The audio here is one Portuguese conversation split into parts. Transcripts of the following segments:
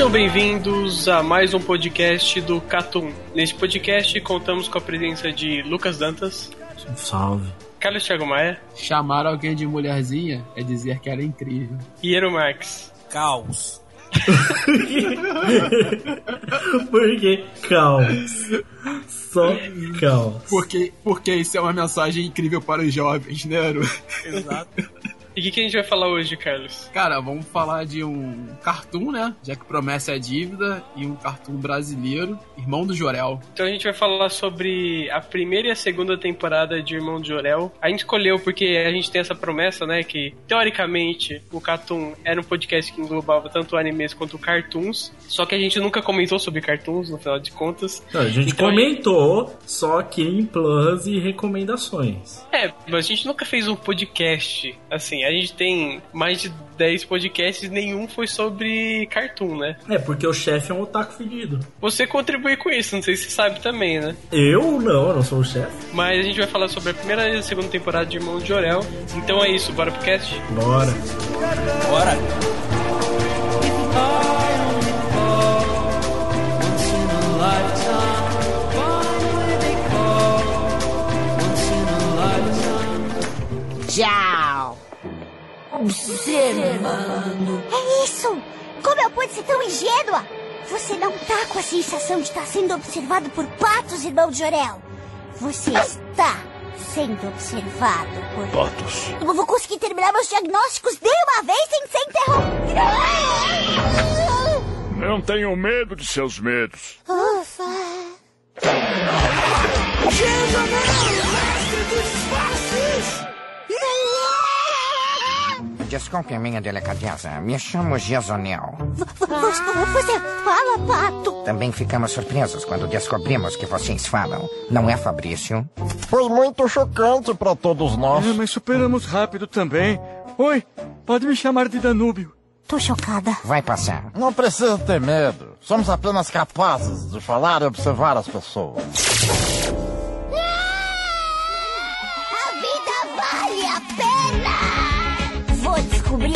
Sejam bem-vindos a mais um podcast do Catum. Neste podcast contamos com a presença de Lucas Dantas, Salve. Carlos Thiago Maia Chamar alguém de mulherzinha é dizer que era incrível. e Eero Marx. Caos. Porque caos. Só caos. Porque, porque isso é uma mensagem incrível para os jovens, né? Exato. E o que, que a gente vai falar hoje, Carlos? Cara, vamos falar de um cartoon, né? Já que promessa é dívida, e um cartoon brasileiro, Irmão do Jorel. Então a gente vai falar sobre a primeira e a segunda temporada de Irmão de Jorel. A gente escolheu porque a gente tem essa promessa, né? Que teoricamente o Catum era um podcast que englobava tanto animes quanto cartoons. Só que a gente nunca comentou sobre cartoons, no final de contas. Não, a gente Então, comentou só que em plus e recomendações. É, mas a gente nunca fez um podcast. Assim, a gente tem mais de 10 podcasts e nenhum foi sobre cartoon, né? É, porque o chefe é um otaku fedido. Você contribui com isso, não sei se você sabe também, né? Eu não, eu não sou o chefe. Mas a gente vai falar sobre a primeira e a segunda temporada de Irmão de Jorel. Então é isso, bora pro cast? Bora. Bora. Tchau. Observando. É isso! Como eu pude ser tão ingênua? Você não tá com a sensação de estar sendo observado por patos, irmão de Jorel. Você está sendo observado por... Patos. Eu não vou conseguir terminar meus diagnósticos de uma vez sem ser interrompido. Não tenham medo de seus medos. Ufa. Desculpe minha delicadeza, me chamo v- Você fala, pato? Também ficamos surpresos quando descobrimos que vocês falam. Não é, Fabrício? Foi muito chocante para todos nós. É, mas superamos rápido também. Oi, pode me chamar de Danúbio. Tô chocada. Vai passar. Não precisa ter medo. Somos apenas capazes de falar e observar as pessoas. Vou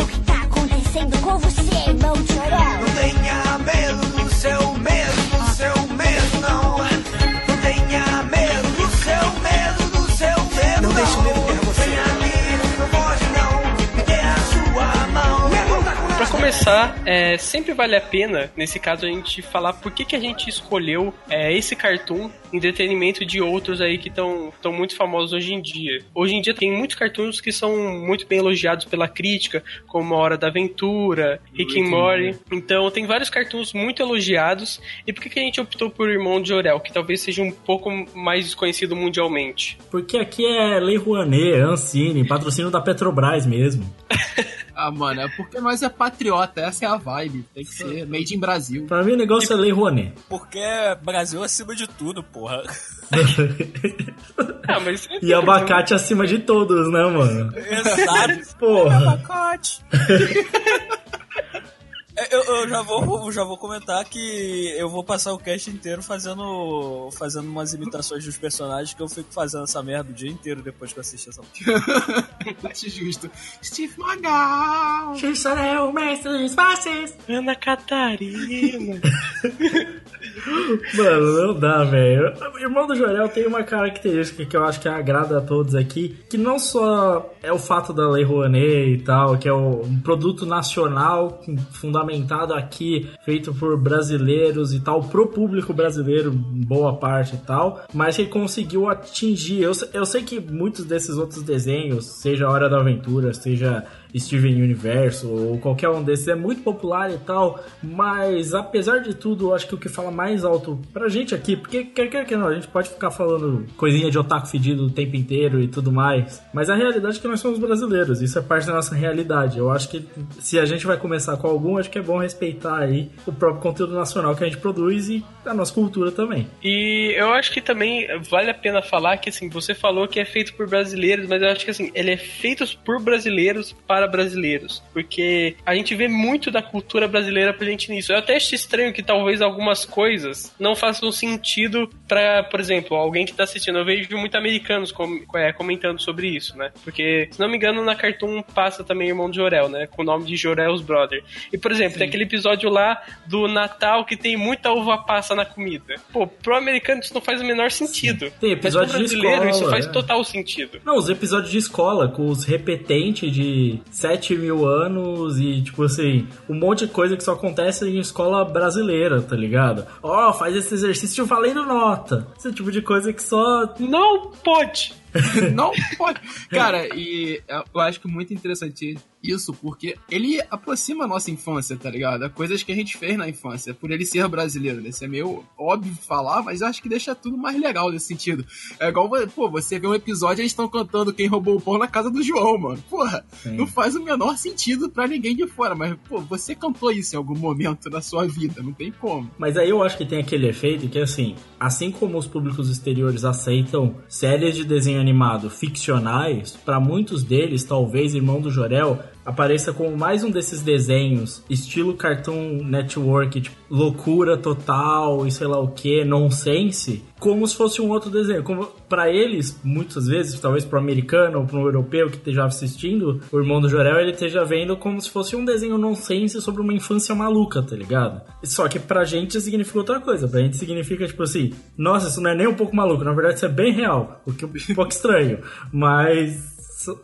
É, sempre vale a pena, nesse caso, a gente falar por que, que a gente escolheu é, esse cartoon em detrimento de outros aí que estão muito famosos hoje em dia. Hoje em dia tem muitos cartoons que são muito bem elogiados pela crítica, como A Hora da Aventura, Rick and Morty. Então tem vários cartoons muito elogiados. E por que, que a gente optou por Irmão de Jorel, que talvez seja um pouco mais desconhecido mundialmente? Porque aqui é Lei Rouanet, Ancine, patrocínio da Petrobras mesmo. Ah, mano, é porque nós é patriota, essa é a vibe. Tem que ser made in Brasil. Pra mim o negócio é Lei Rouanet. Porque Brasil acima de tudo, porra. Ah, mas E abacate acima de todos, né, mano? Exato. Porra. Abacate. É, Eu, eu já, vou, já vou comentar que eu vou passar o cast inteiro fazendo fazendo umas imitações dos personagens que eu fico fazendo essa merda o dia inteiro depois que eu assisti essa Acho justo. Steve Magal! Xixaré, o mestre dos passes. Ana Catarina. Mano, não dá, velho. O Irmão do Jorel tem uma característica que eu acho que agrada a todos aqui, que não só é o fato da Lei Rouanet e tal, que é um produto nacional fundamentado aqui, feito por brasileiros e tal, pro público brasileiro, boa parte e tal, mas que conseguiu atingir. Eu, eu sei que muitos desses outros desenhos, seja Hora da Aventura, seja Steven Universo ou qualquer um desses é muito popular e tal, mas apesar de tudo, eu acho que o que fala mais alto pra gente aqui, porque quer quer que não, a gente pode ficar falando coisinha de otaku fedido o tempo inteiro e tudo mais, mas a realidade é que nós somos brasileiros, isso é parte da nossa realidade. Eu acho que se a gente vai começar com algum, acho que é bom respeitar aí o próprio conteúdo nacional que a gente produz e a nossa cultura também. E eu acho que também vale a pena falar que assim, você falou que é feito por brasileiros, mas eu acho que assim, ele é feito por brasileiros para para brasileiros. Porque a gente vê muito da cultura brasileira presente nisso. Eu até acho estranho que talvez algumas coisas não façam sentido para, por exemplo, alguém que tá assistindo. Eu vejo muito americanos com, é, comentando sobre isso, né? Porque, se não me engano, na Cartoon passa também Irmão de Jorel, né? Com o nome de Jorel's Brother. E, por exemplo, Sim. tem aquele episódio lá do Natal que tem muita uva passa na comida. Pô, pro americano isso não faz o menor sentido. Sim. Tem episódio Mas pro brasileiro de escola, isso faz é. total sentido. Não, os episódios de escola, com os repetentes de 7 mil anos e, tipo assim, um monte de coisa que só acontece em escola brasileira, tá ligado? Ó, oh, faz esse exercício valendo nota. Esse tipo de coisa que só. Não pode! não pode. Cara, e eu acho que muito interessante isso, porque ele aproxima a nossa infância, tá ligado? Coisas que a gente fez na infância, por ele ser brasileiro, né? Isso é meio óbvio falar, mas eu acho que deixa tudo mais legal nesse sentido. É igual, pô, você vê um episódio e eles estão cantando Quem Roubou o Pão na casa do João, mano. Porra, Sim. não faz o menor sentido para ninguém de fora, mas, pô, você cantou isso em algum momento da sua vida, não tem como. Mas aí eu acho que tem aquele efeito que, assim, assim como os públicos exteriores aceitam séries de desenho animado ficcionais, para muitos deles, talvez Irmão do Jorel apareça como mais um desses desenhos, estilo Cartoon Network, tipo, loucura total e sei lá o que, nonsense, como se fosse um outro desenho. Como para eles, muitas vezes, talvez pro americano ou pro europeu que esteja assistindo, o irmão do Jorel, ele esteja vendo como se fosse um desenho nonsense sobre uma infância maluca, tá ligado? Só que pra gente significa outra coisa. Pra gente significa, tipo assim, nossa, isso não é nem um pouco maluco, na verdade isso é bem real, o que é um pouco estranho. Mas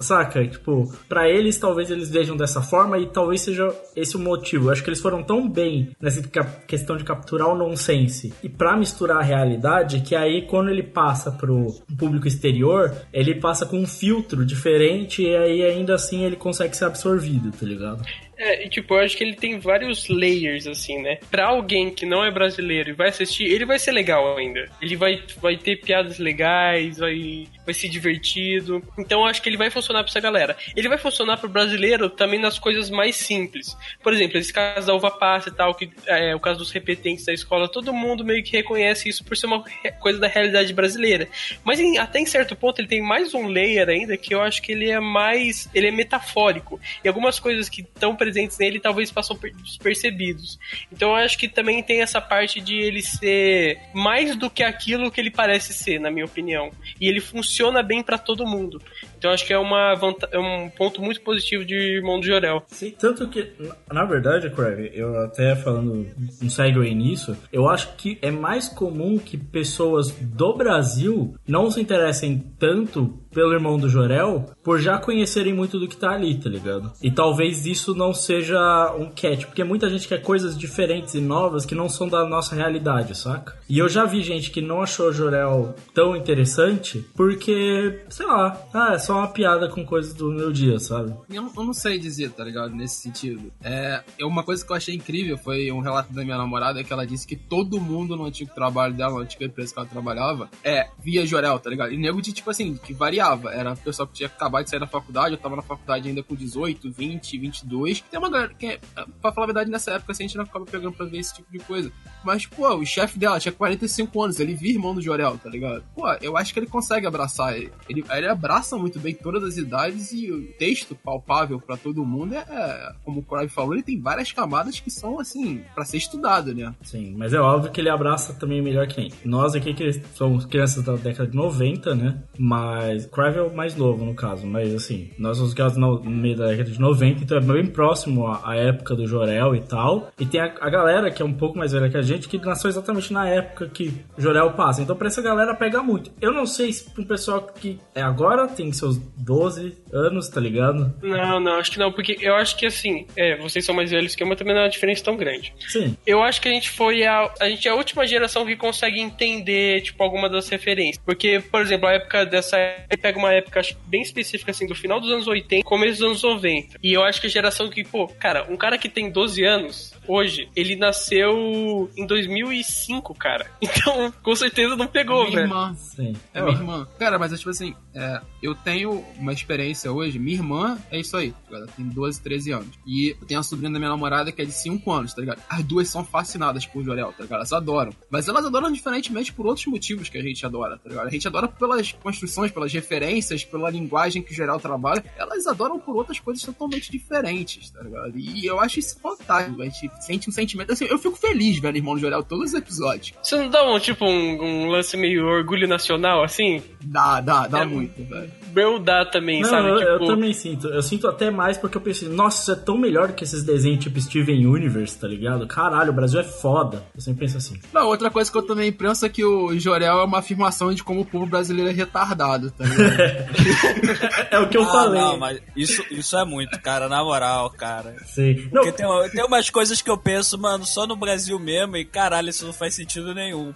Saca? Tipo, para eles talvez eles vejam dessa forma e talvez seja esse o motivo. Eu acho que eles foram tão bem nessa questão de capturar o nonsense e para misturar a realidade que aí quando ele passa pro público exterior, ele passa com um filtro diferente e aí ainda assim ele consegue ser absorvido, tá ligado? É, e tipo, eu acho que ele tem vários layers, assim, né? Pra alguém que não é brasileiro e vai assistir, ele vai ser legal ainda. Ele vai, vai ter piadas legais, vai, vai ser divertido. Então eu acho que ele vai funcionar pra essa galera. Ele vai funcionar pro brasileiro também nas coisas mais simples. Por exemplo, esse caso da uva passa e tal, que é o caso dos repetentes da escola, todo mundo meio que reconhece isso por ser uma coisa da realidade brasileira. Mas em, até em certo ponto ele tem mais um layer ainda que eu acho que ele é mais. ele é metafórico. E algumas coisas que estão presentes nele talvez passam despercebidos. Então eu acho que também tem essa parte de ele ser mais do que aquilo que ele parece ser, na minha opinião. E ele funciona bem para todo mundo. Então acho que é, uma é um ponto muito positivo de Irmão de Jorel. Sim, tanto que, na verdade, Crave, eu até falando um segue nisso, eu acho que é mais comum que pessoas do Brasil não se interessem tanto pelo irmão do Jorel por já conhecerem muito do que tá ali, tá ligado? E talvez isso não seja um catch, porque muita gente quer coisas diferentes e novas que não são da nossa realidade, saca? E eu já vi gente que não achou o Jorel tão interessante porque, sei lá, ah, é só uma piada com coisas do meu dia, sabe? Eu, eu não sei dizer, tá ligado? Nesse sentido. É, uma coisa que eu achei incrível foi um relato da minha namorada que ela disse que todo mundo no antigo trabalho dela, na antiga empresa que ela trabalhava, é via Jorel, tá ligado? E nego de tipo assim, que varia variava. Era o pessoal que tinha acabado de sair da faculdade, eu tava na faculdade ainda com 18, 20, 22. Tem uma galera que, pra falar a verdade, nessa época assim, a gente não ficava pegando pra ver esse tipo de coisa. Mas, pô, o chefe dela tinha 45 anos, ele via irmão do Jorel, tá ligado? Pô, eu acho que ele consegue abraçar. Ele, ele, ele abraça muito bem todas as idades e o texto palpável para todo mundo é, como o Crave falou, ele tem várias camadas que são, assim, para ser estudado, né? Sim, mas é óbvio que ele abraça também melhor que nem. Nós aqui que somos crianças da década de 90, né? Mas Crive é o mais novo, no caso, mas assim, nós somos criados no meio da década de 90, então é bem próximo à, época do Jorel e tal. E tem a, a galera que é um pouco mais velha que a gente, que nasceu exatamente na época que Jorel passa. Então pra essa galera pega muito. Eu não sei se pro pessoal que é agora, tem seus 12 anos, tá ligado? Não, não, acho que não, porque eu acho que assim, é, vocês são mais velhos que eu, mas também não é uma diferença tão grande. Sim. Eu acho que a gente foi a. A gente é a última geração que consegue entender, tipo, alguma das referências. Porque, por exemplo, a época dessa. Pega uma época bem específica, assim, do final dos anos 80, começo dos anos 90. E eu acho que a geração que, pô, cara, um cara que tem 12 anos, hoje, ele nasceu em 2005, cara. Então, com certeza não pegou, minha velho. irmã. Sim. É minha irmã. Cara, mas é tipo assim, é, eu tenho uma experiência hoje, minha irmã é isso aí, ela tem 12, 13 anos. E eu tenho a sobrinha da minha namorada que é de 5 anos, tá ligado? As duas são fascinadas por Jorel, tá ligado? Elas adoram. Mas elas adoram diferentemente por outros motivos que a gente adora, tá ligado? A gente adora pelas construções, pelas referências, pela linguagem que o Jorel trabalha. Elas adoram por outras coisas totalmente diferentes, tá ligado? E eu acho isso fantástico. A gente sente um sentimento assim. Eu fico feliz vendo Irmão do Jorel todos os episódios. Você não dá um, tipo, um, um lance meio orgulho nacional, assim? Dá, dá, dá É, muito, velho. Meu dá também, Não, sabe? eu, eu tipo, também sinto. Eu sinto até mais porque eu pensei, nossa, isso é tão melhor do que esses desenhos tipo Steven Universe, tá ligado? Caralho, o Brasil é foda. Eu sempre penso assim. Não, outra coisa que eu também penso é que o Jorel é uma afirmação de como o povo brasileiro é retardado, tá ligado? É o que eu ah, falei. Não, mas isso, isso é muito, cara, na moral, cara. Sim. Não, Porque tem, tem umas coisas que eu penso, mano, só no Brasil mesmo, e caralho, isso não faz sentido nenhum.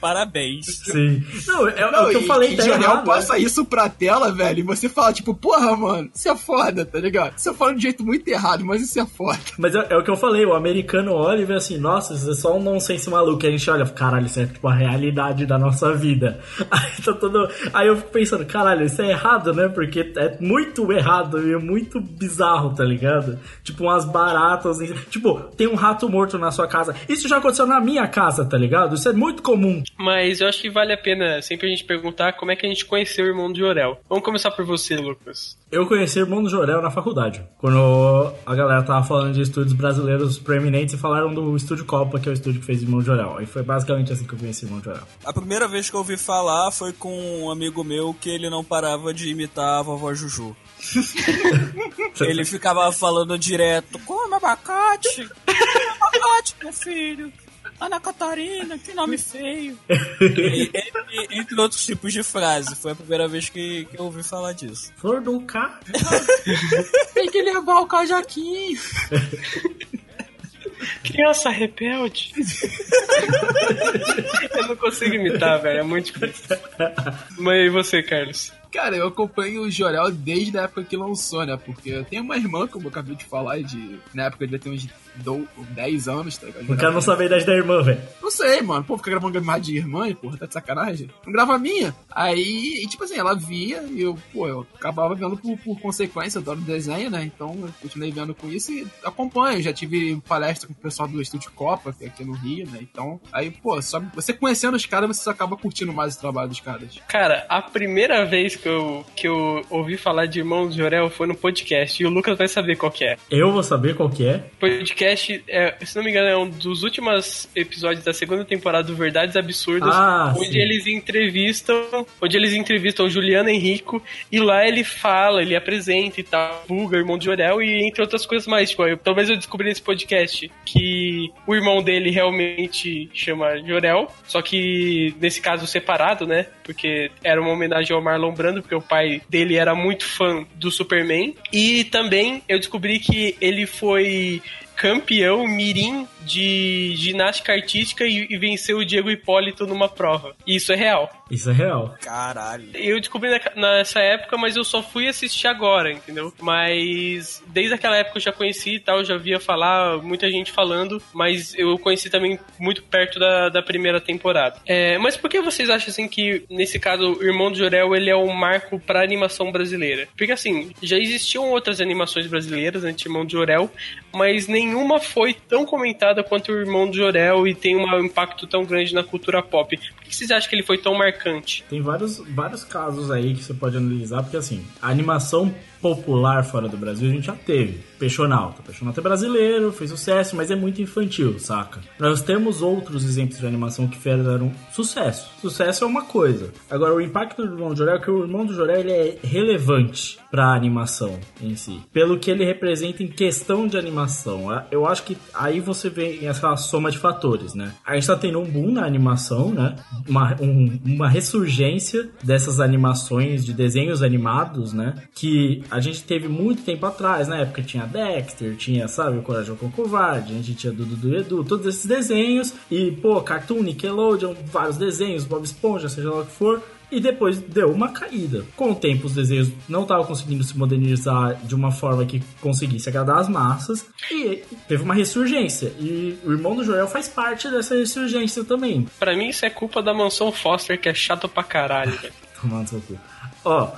Parabéns. sim. Não, é, é Não, o que eu falei, e tá Jorel errado. passa né? isso pra tela, velho, e você fala, tipo, porra, mano, isso é foda, tá ligado? Você fala de um jeito muito errado, mas isso é foda. Mas é, é o que eu falei, o americano olha e vê assim, nossa, isso é só um nonsense maluco. E a gente olha, caralho, isso é tipo a realidade da nossa vida. Aí tá todo. Aí eu fico pensando, caralho, isso é errado, né? Porque é muito errado e é muito bizarro, tá ligado? Tipo, umas baratas. em- Tipo, tem um rato morto na sua casa. Isso já aconteceu na minha casa, tá ligado? Isso é muito comum. Mas eu acho que vale a pena sempre a gente perguntar como é que a gente conheceu o irmão de Jorel. Vamos começar por você, Lucas. Eu conheci o irmão do Jorel na faculdade. Quando a galera tava falando de estúdios brasileiros proeminentes e falaram do Estúdio Copa, que é o estúdio que fez o irmão do Jorel. Aí foi basicamente assim que eu conheci o irmão do Jorel. A primeira vez que eu ouvi falar foi com um amigo meu que ele não parava de imitar a vovó Juju. ele ficava falando direto, come abacate, come abacate, meu filho. Ana Catarina, que nome feio. E- entre, entre outros tipos de frase. Foi a primeira vez que, que eu ouvi falar disso. Flor do K. Tem que levar o cajaquinho. Criança rebelde. eu não consigo imitar, velho. É muito difícil. Mas e você, Carlos? Cara, eu acompanho o Jorel desde a época que lançou, né? Porque eu tenho uma irmã, como eu acabei de falar, de... na época devia ter uns do- 10 anos, tá ligado? Não quero não saber a idade da irmã, velho. Não sei, mano. Pô, fica gravando gamar de irmã e, porra, tá de sacanagem? Não grava a minha. Aí, e, tipo assim, ela via e eu, pô, eu acabava vendo por, por consequência, eu adoro desenho, né? Então eu continuei vendo com isso e acompanho. Já tive palestra com o pessoal do Estúdio Copa, que é aqui no Rio, né? Então, aí, pô, só você conhecendo os caras, você só acaba curtindo mais o trabalho dos caras. Cara, a primeira vez que eu, que eu ouvi falar de Irmão de Jorel foi no podcast. E o Lucas vai saber qual que é. Eu vou saber qual que é. podcast, é, se não me engano, é um dos últimos episódios da segunda temporada do Verdades Absurdas, Ah, onde sim. eles entrevistam, onde eles entrevistam o Juliano Henrico e lá ele fala, ele apresenta e tal, Buga, irmão de Jorel e entre outras coisas mais. Tipo, eu, talvez eu descobri nesse podcast que o irmão dele realmente chama Jorel, só que nesse caso separado, né? Porque era uma homenagem ao Marlon Brando, porque o pai dele era muito fã do Superman. E também eu descobri que ele foi campeão mirim de ginástica artística e, e venceu o Diego Hipólito numa prova. E isso é real. Isso é real. Caralho. Eu descobri na- nessa época, mas eu só fui assistir agora, entendeu? Mas desde aquela época eu já conheci e tal, já via falar, muita gente falando, mas eu conheci também muito perto da, da primeira temporada. É, mas por que vocês acham assim que, nesse caso, o Irmão do Jorel ele é um marco pra animação brasileira? Porque assim, já existiam outras animações brasileiras antes do Irmão do Jorel, mas nenhuma foi tão comentada quanto o Irmão do Jorel e tem um impacto tão grande na cultura pop. Por que vocês acham que ele foi tão marcante marcante. Tem vários, vários casos aí que você pode analisar, porque assim, a animação popular fora do Brasil a gente já teve. Peixonauta. Peixonauta é brasileiro, fez sucesso, mas é muito infantil, saca? Nós temos outros exemplos de animação que fizeram sucesso. Sucesso é uma coisa. Agora, o impacto do Irmão do Jorel é que o Irmão do Jorel ele é relevante pra animação em si. Pelo que ele representa em questão de animação. Eu acho que aí você vê essa soma de fatores, né? A gente tá tendo um boom na animação, né? Uma, um, uma ressurgência dessas animações de desenhos animados, né? Que a gente teve muito tempo atrás, na época tinha Dexter, tinha, sabe, o Coragem com o Covarde, a gente tinha Dudu do Edu, todos esses desenhos, e, pô, Cartoon, Nickelodeon, vários desenhos, Bob Esponja, seja lá o que for, e depois deu uma caída. Com o tempo, os desenhos não estavam conseguindo se modernizar de uma forma que conseguisse agradar as massas, e teve uma ressurgência. E o irmão do Joel faz parte dessa ressurgência também. Para mim, isso é culpa da mansão Foster, que é chato pra caralho. Tomando seu cu. Ó.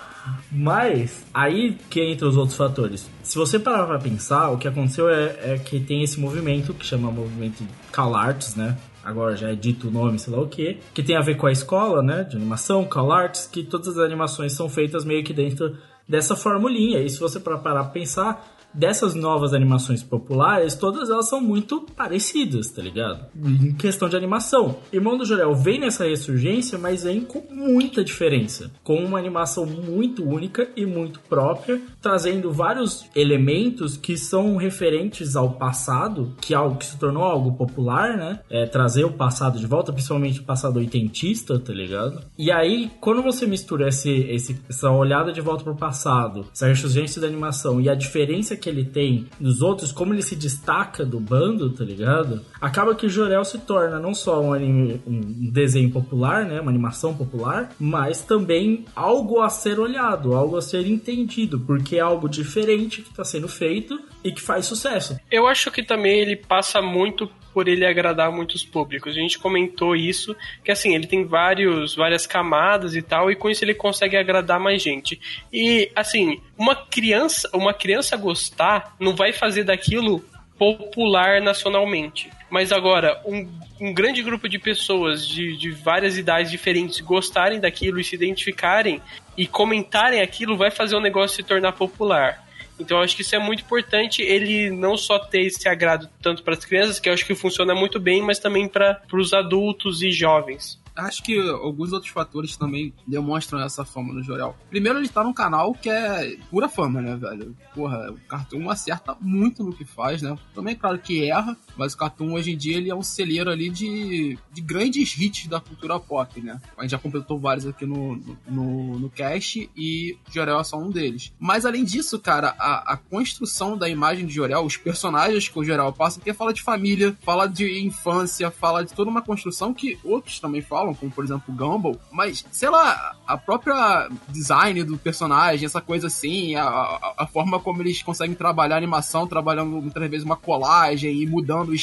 Mas aí que entra os outros fatores. Se você parar pra pensar, o que aconteceu é, é que tem esse movimento que chama movimento CalArts, né? Agora já é dito o nome, sei lá o que, que tem a ver com a escola, né? De animação, CalArts, que todas as animações são feitas meio que dentro dessa formulinha. E se você parar pra pensar, dessas novas animações populares, todas elas são muito parecidas, tá ligado? Em questão de animação. Irmão do Jorel vem nessa ressurgência, mas vem com muita diferença. Com uma animação muito única e muito própria, trazendo vários elementos que são referentes ao passado, que é algo que se tornou algo popular, né? É, trazer o passado de volta, principalmente o passado oitentista, tá ligado? E aí, quando você mistura esse, esse, essa olhada de volta pro passado, essa ressurgência da animação e a diferença que ele tem nos outros, como ele se destaca do bando, tá ligado? Acaba que Jorel se torna não só um, anime, um desenho popular, né? Uma animação popular, mas também algo a ser olhado, algo a ser entendido, porque é algo diferente que está sendo feito e que faz sucesso. Eu acho que também ele passa muito por ele agradar muitos públicos. A gente comentou isso, que assim, ele tem vários, várias camadas e tal, e com isso ele consegue agradar mais gente. E assim, uma criança, uma criança gostar não vai fazer daquilo popular nacionalmente. Mas agora, um, um grande grupo de pessoas de, de várias idades diferentes gostarem daquilo e se identificarem e comentarem aquilo vai fazer o negócio se tornar popular. Então acho que isso é muito importante, ele não só ter esse agrado tanto para as crianças, que eu acho que funciona muito bem, mas também para os adultos e jovens acho que alguns outros fatores também demonstram essa fama no Jorel. Primeiro, ele tá num canal que é pura fama, né, velho? Porra, o Cartoon acerta muito no que faz, né? Também, claro que erra, mas o Cartoon hoje em dia ele é um celeiro ali de, de grandes hits da cultura pop, né? A gente já completou vários aqui no, no, no cast e Jorel é só um deles. Mas além disso, cara, a, a construção da imagem de Jorel, os personagens que o Jorel passa, porque fala de família, fala de infância, fala de toda uma construção que outros também falam falam, como por exemplo o Gumball, mas sei lá, a própria design do personagem, essa coisa assim, a, a, forma como eles conseguem trabalhar a animação, trabalhando muitas vezes uma colagem e mudando o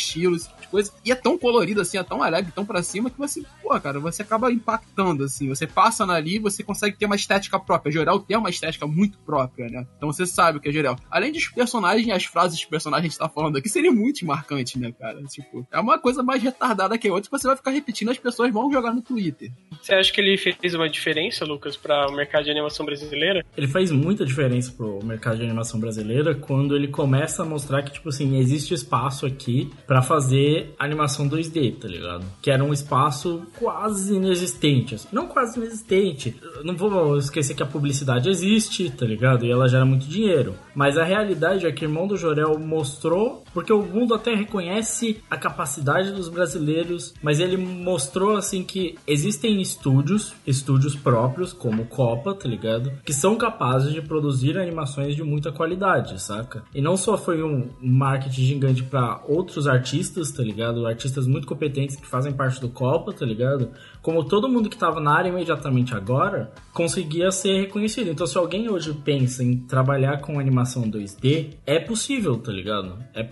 estilo, esse tipo de coisa. E é tão colorido assim, é tão alegre, tão pra cima que você, pô, cara, você acaba impactando assim. Você passa ali, você consegue ter uma estética própria. Jorel tem uma estética muito própria, né? Então você sabe o que é Jorel. Além dos personagens, as frases dos personagens que a gente tá falando aqui seria muito marcante, né, cara? Tipo, é uma coisa mais retardada que a outra que você vai ficar repetindo, as pessoas vão jogar no Twitter. Você acha que ele fez uma diferença, Lucas, para o mercado de animação brasileira? Ele faz muita diferença pro mercado de animação brasileira quando ele começa a mostrar que, tipo assim, existe espaço aqui para fazer animação 2D, tá ligado? Que era um espaço quase inexistente. Assim. Não quase inexistente. Não vou esquecer que a publicidade existe, tá ligado? E ela gera muito dinheiro. Mas a realidade é que o Irmão do Jorel mostrou, porque o mundo até reconhece a capacidade dos brasileiros, mas ele mostrou assim que existem estúdios, estúdios próprios, como Copa, tá ligado? Que são capazes de produzir animações de muita qualidade, saca? E não só foi um marketing gigante para outros artistas, tá ligado? Artistas muito competentes que fazem parte do Copa, tá ligado? Como todo mundo que tava na área imediatamente agora conseguia ser reconhecido. Então, se alguém hoje pensa em trabalhar com animação 2D, é possível, tá ligado? É,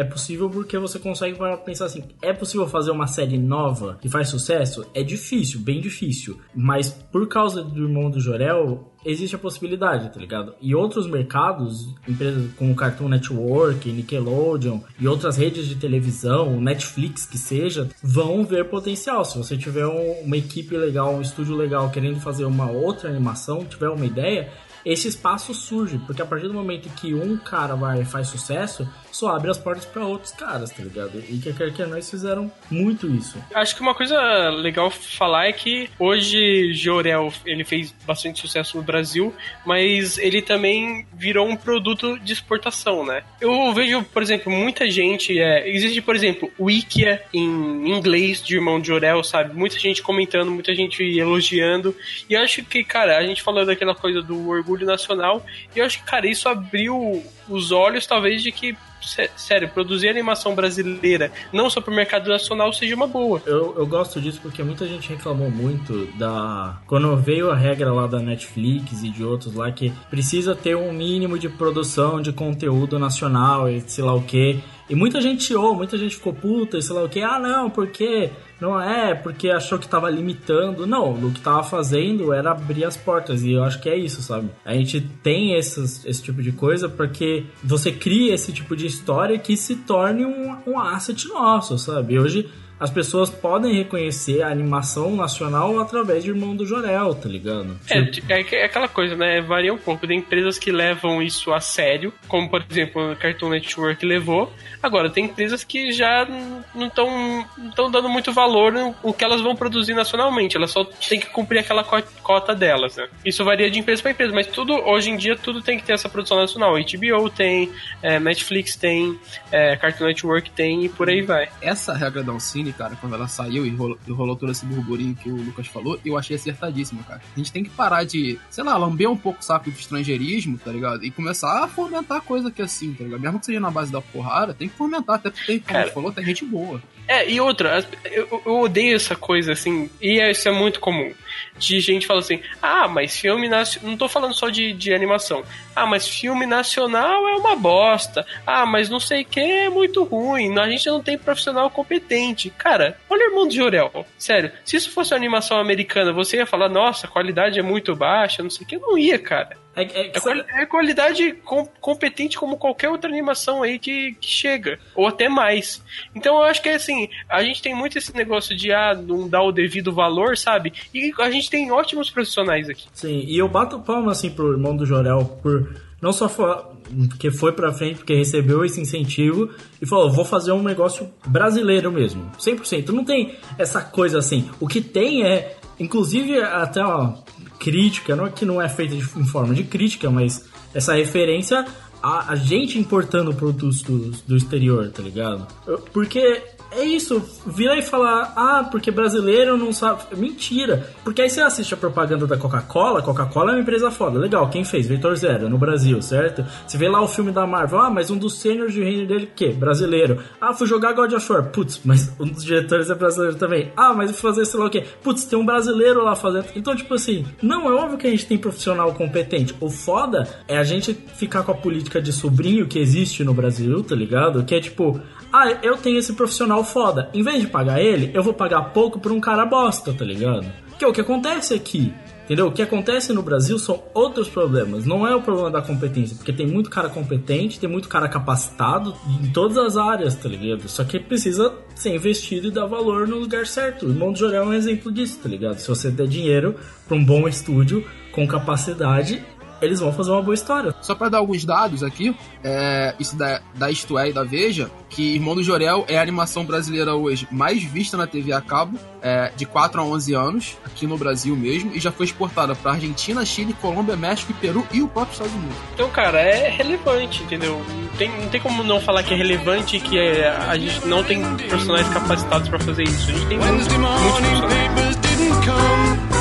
é possível porque você consegue pensar assim: é possível fazer uma série nova que faz sucesso? é difícil, bem difícil. Mas por causa do irmão do Jorel, existe a possibilidade, tá ligado? E outros mercados, empresas como Cartoon Network, Nickelodeon e outras redes de televisão, Netflix que seja, vão ver potencial. Se você tiver um- uma equipe legal, um estúdio legal querendo fazer uma outra animação, tiver uma ideia, esse espaço surge. Porque a partir do momento que um cara vai faz sucesso, só abre as portas pra outros caras, tá ligado? E que quer que nós fizeram muito isso. Acho que uma coisa legal falar é que hoje Jorel ele fez bastante sucesso no Brasil, mas ele também virou um produto de exportação, né? Eu vejo, por exemplo, muita gente. É, existe, por exemplo, Wikia em inglês de Irmão de Jorel, sabe? Muita gente comentando, muita gente elogiando. E eu acho que, cara, a gente falou daquela coisa do orgulho nacional, e eu acho que, cara, isso abriu os olhos, talvez, de que. Sé- Sério, produzir animação brasileira, não só pro mercado nacional, seja uma boa. Eu, eu gosto disso porque muita gente reclamou muito da. Quando veio a regra lá da Netflix e de outros lá que precisa ter um mínimo de produção de conteúdo nacional e sei lá o que. E muita gente chiou, muita gente ficou puta sei lá o que. Ah, não, porque não é, porque achou que tava limitando. Não, o que tava fazendo era abrir as portas. E eu acho que é isso, sabe? A gente tem esses, esse tipo de coisa porque você cria esse tipo de história que se torne um, um asset nosso, sabe? Hoje as pessoas podem reconhecer a animação nacional através de Irmão do Jorel, tá ligado? É, Tipo, é, é aquela coisa, né? Varia um pouco. Tem empresas que levam isso a sério, como por exemplo a Cartoon Network levou. Agora, tem empresas que já não estão dando muito valor no o que elas vão produzir nacionalmente. Elas só têm que cumprir aquela co- cota delas, né? Isso varia de empresa para empresa, mas tudo, hoje em dia, tudo tem que ter essa produção nacional. HBO tem, é, Netflix tem, é, Cartoon Network tem e por aí vai. Essa regra da Ancine, cara, quando ela saiu e rolou, e rolou todo esse burburinho que o Lucas falou, eu achei acertadíssima, cara. A gente tem que parar de, sei lá, lamber um pouco o saco de estrangeirismo, tá ligado? E começar a fomentar coisa que é assim, tá ligado? Mesmo que seja na base da porrada, tem que fomentar, até porque, como Cara, falou, tem gente boa. É, e outra, eu, eu odeio essa coisa assim, e isso é muito comum. De gente falar assim, ah, mas filme nacional. Não tô falando só de, de animação. Ah, mas filme nacional é uma bosta. Ah, mas não sei o que é muito ruim. A gente não tem profissional competente. Cara, olha o irmão de Jorel. Sério, se isso fosse uma animação americana, você ia falar, nossa, a qualidade é muito baixa, não sei o que. Não ia, cara. É, É, quali- é qualidade com- competente como qualquer outra animação aí que, que chega, ou até mais. Então eu acho que assim, a gente tem muito esse negócio de ah, não dar o devido valor, sabe? E a gente tem ótimos profissionais aqui. Sim, e eu bato palma assim pro irmão do Jorel por não só porque foi pra frente, porque recebeu esse incentivo e falou, vou fazer um negócio brasileiro mesmo, 100%. Não tem essa coisa assim. O que tem é, inclusive até uma crítica, não é que não é feita de, em forma de crítica, mas essa referência a, a gente importando produtos do, do exterior, tá ligado? Porque é isso, virar e falar, ah, porque brasileiro não sabe. Mentira. Porque aí você assiste a propaganda da Coca-Cola, Coca-Cola é uma empresa foda. Legal, quem fez? Vetor Zero, no Brasil, certo? Você vê lá o filme da Marvel, ah, mas um dos sêniores de reino dele, o quê? Brasileiro. Ah, fui jogar God of War. Putz, mas um dos diretores é brasileiro também. Ah, mas vou fazer sei lá o quê. Putz, tem um brasileiro lá fazendo. Então, tipo assim, não, é óbvio que a gente tem profissional competente. O foda é a gente ficar com a política de sobrinho que existe no Brasil, tá ligado? Que é tipo, ah, eu tenho esse profissional foda. Em vez de pagar ele, eu vou pagar pouco por um cara bosta, tá ligado? Que é o que acontece aqui. Entendeu? O que acontece no Brasil são outros problemas. Não é o problema da competência, porque tem muito cara competente, tem muito cara capacitado em todas as áreas, tá ligado? Só que precisa ser investido e dar valor no lugar certo. O Irmão do Jorel é um exemplo disso, tá ligado? Se você der dinheiro pra um bom estúdio com capacidade, eles vão fazer uma boa história. Só pra dar alguns dados aqui, é, isso da, da Isto É e da Veja, que Irmão do Jorel é a animação brasileira hoje mais vista na TV a cabo, é, de 4 a 11 anos, aqui no Brasil mesmo, e já foi exportada pra Argentina, Chile, Colômbia, México e Peru e o próprio Estados Unidos. Então, cara, é relevante, entendeu? Não tem, não tem como não falar que é relevante e que é, a gente não tem profissionais capacitados pra fazer isso. A gente tem muitos, muitos profissionais.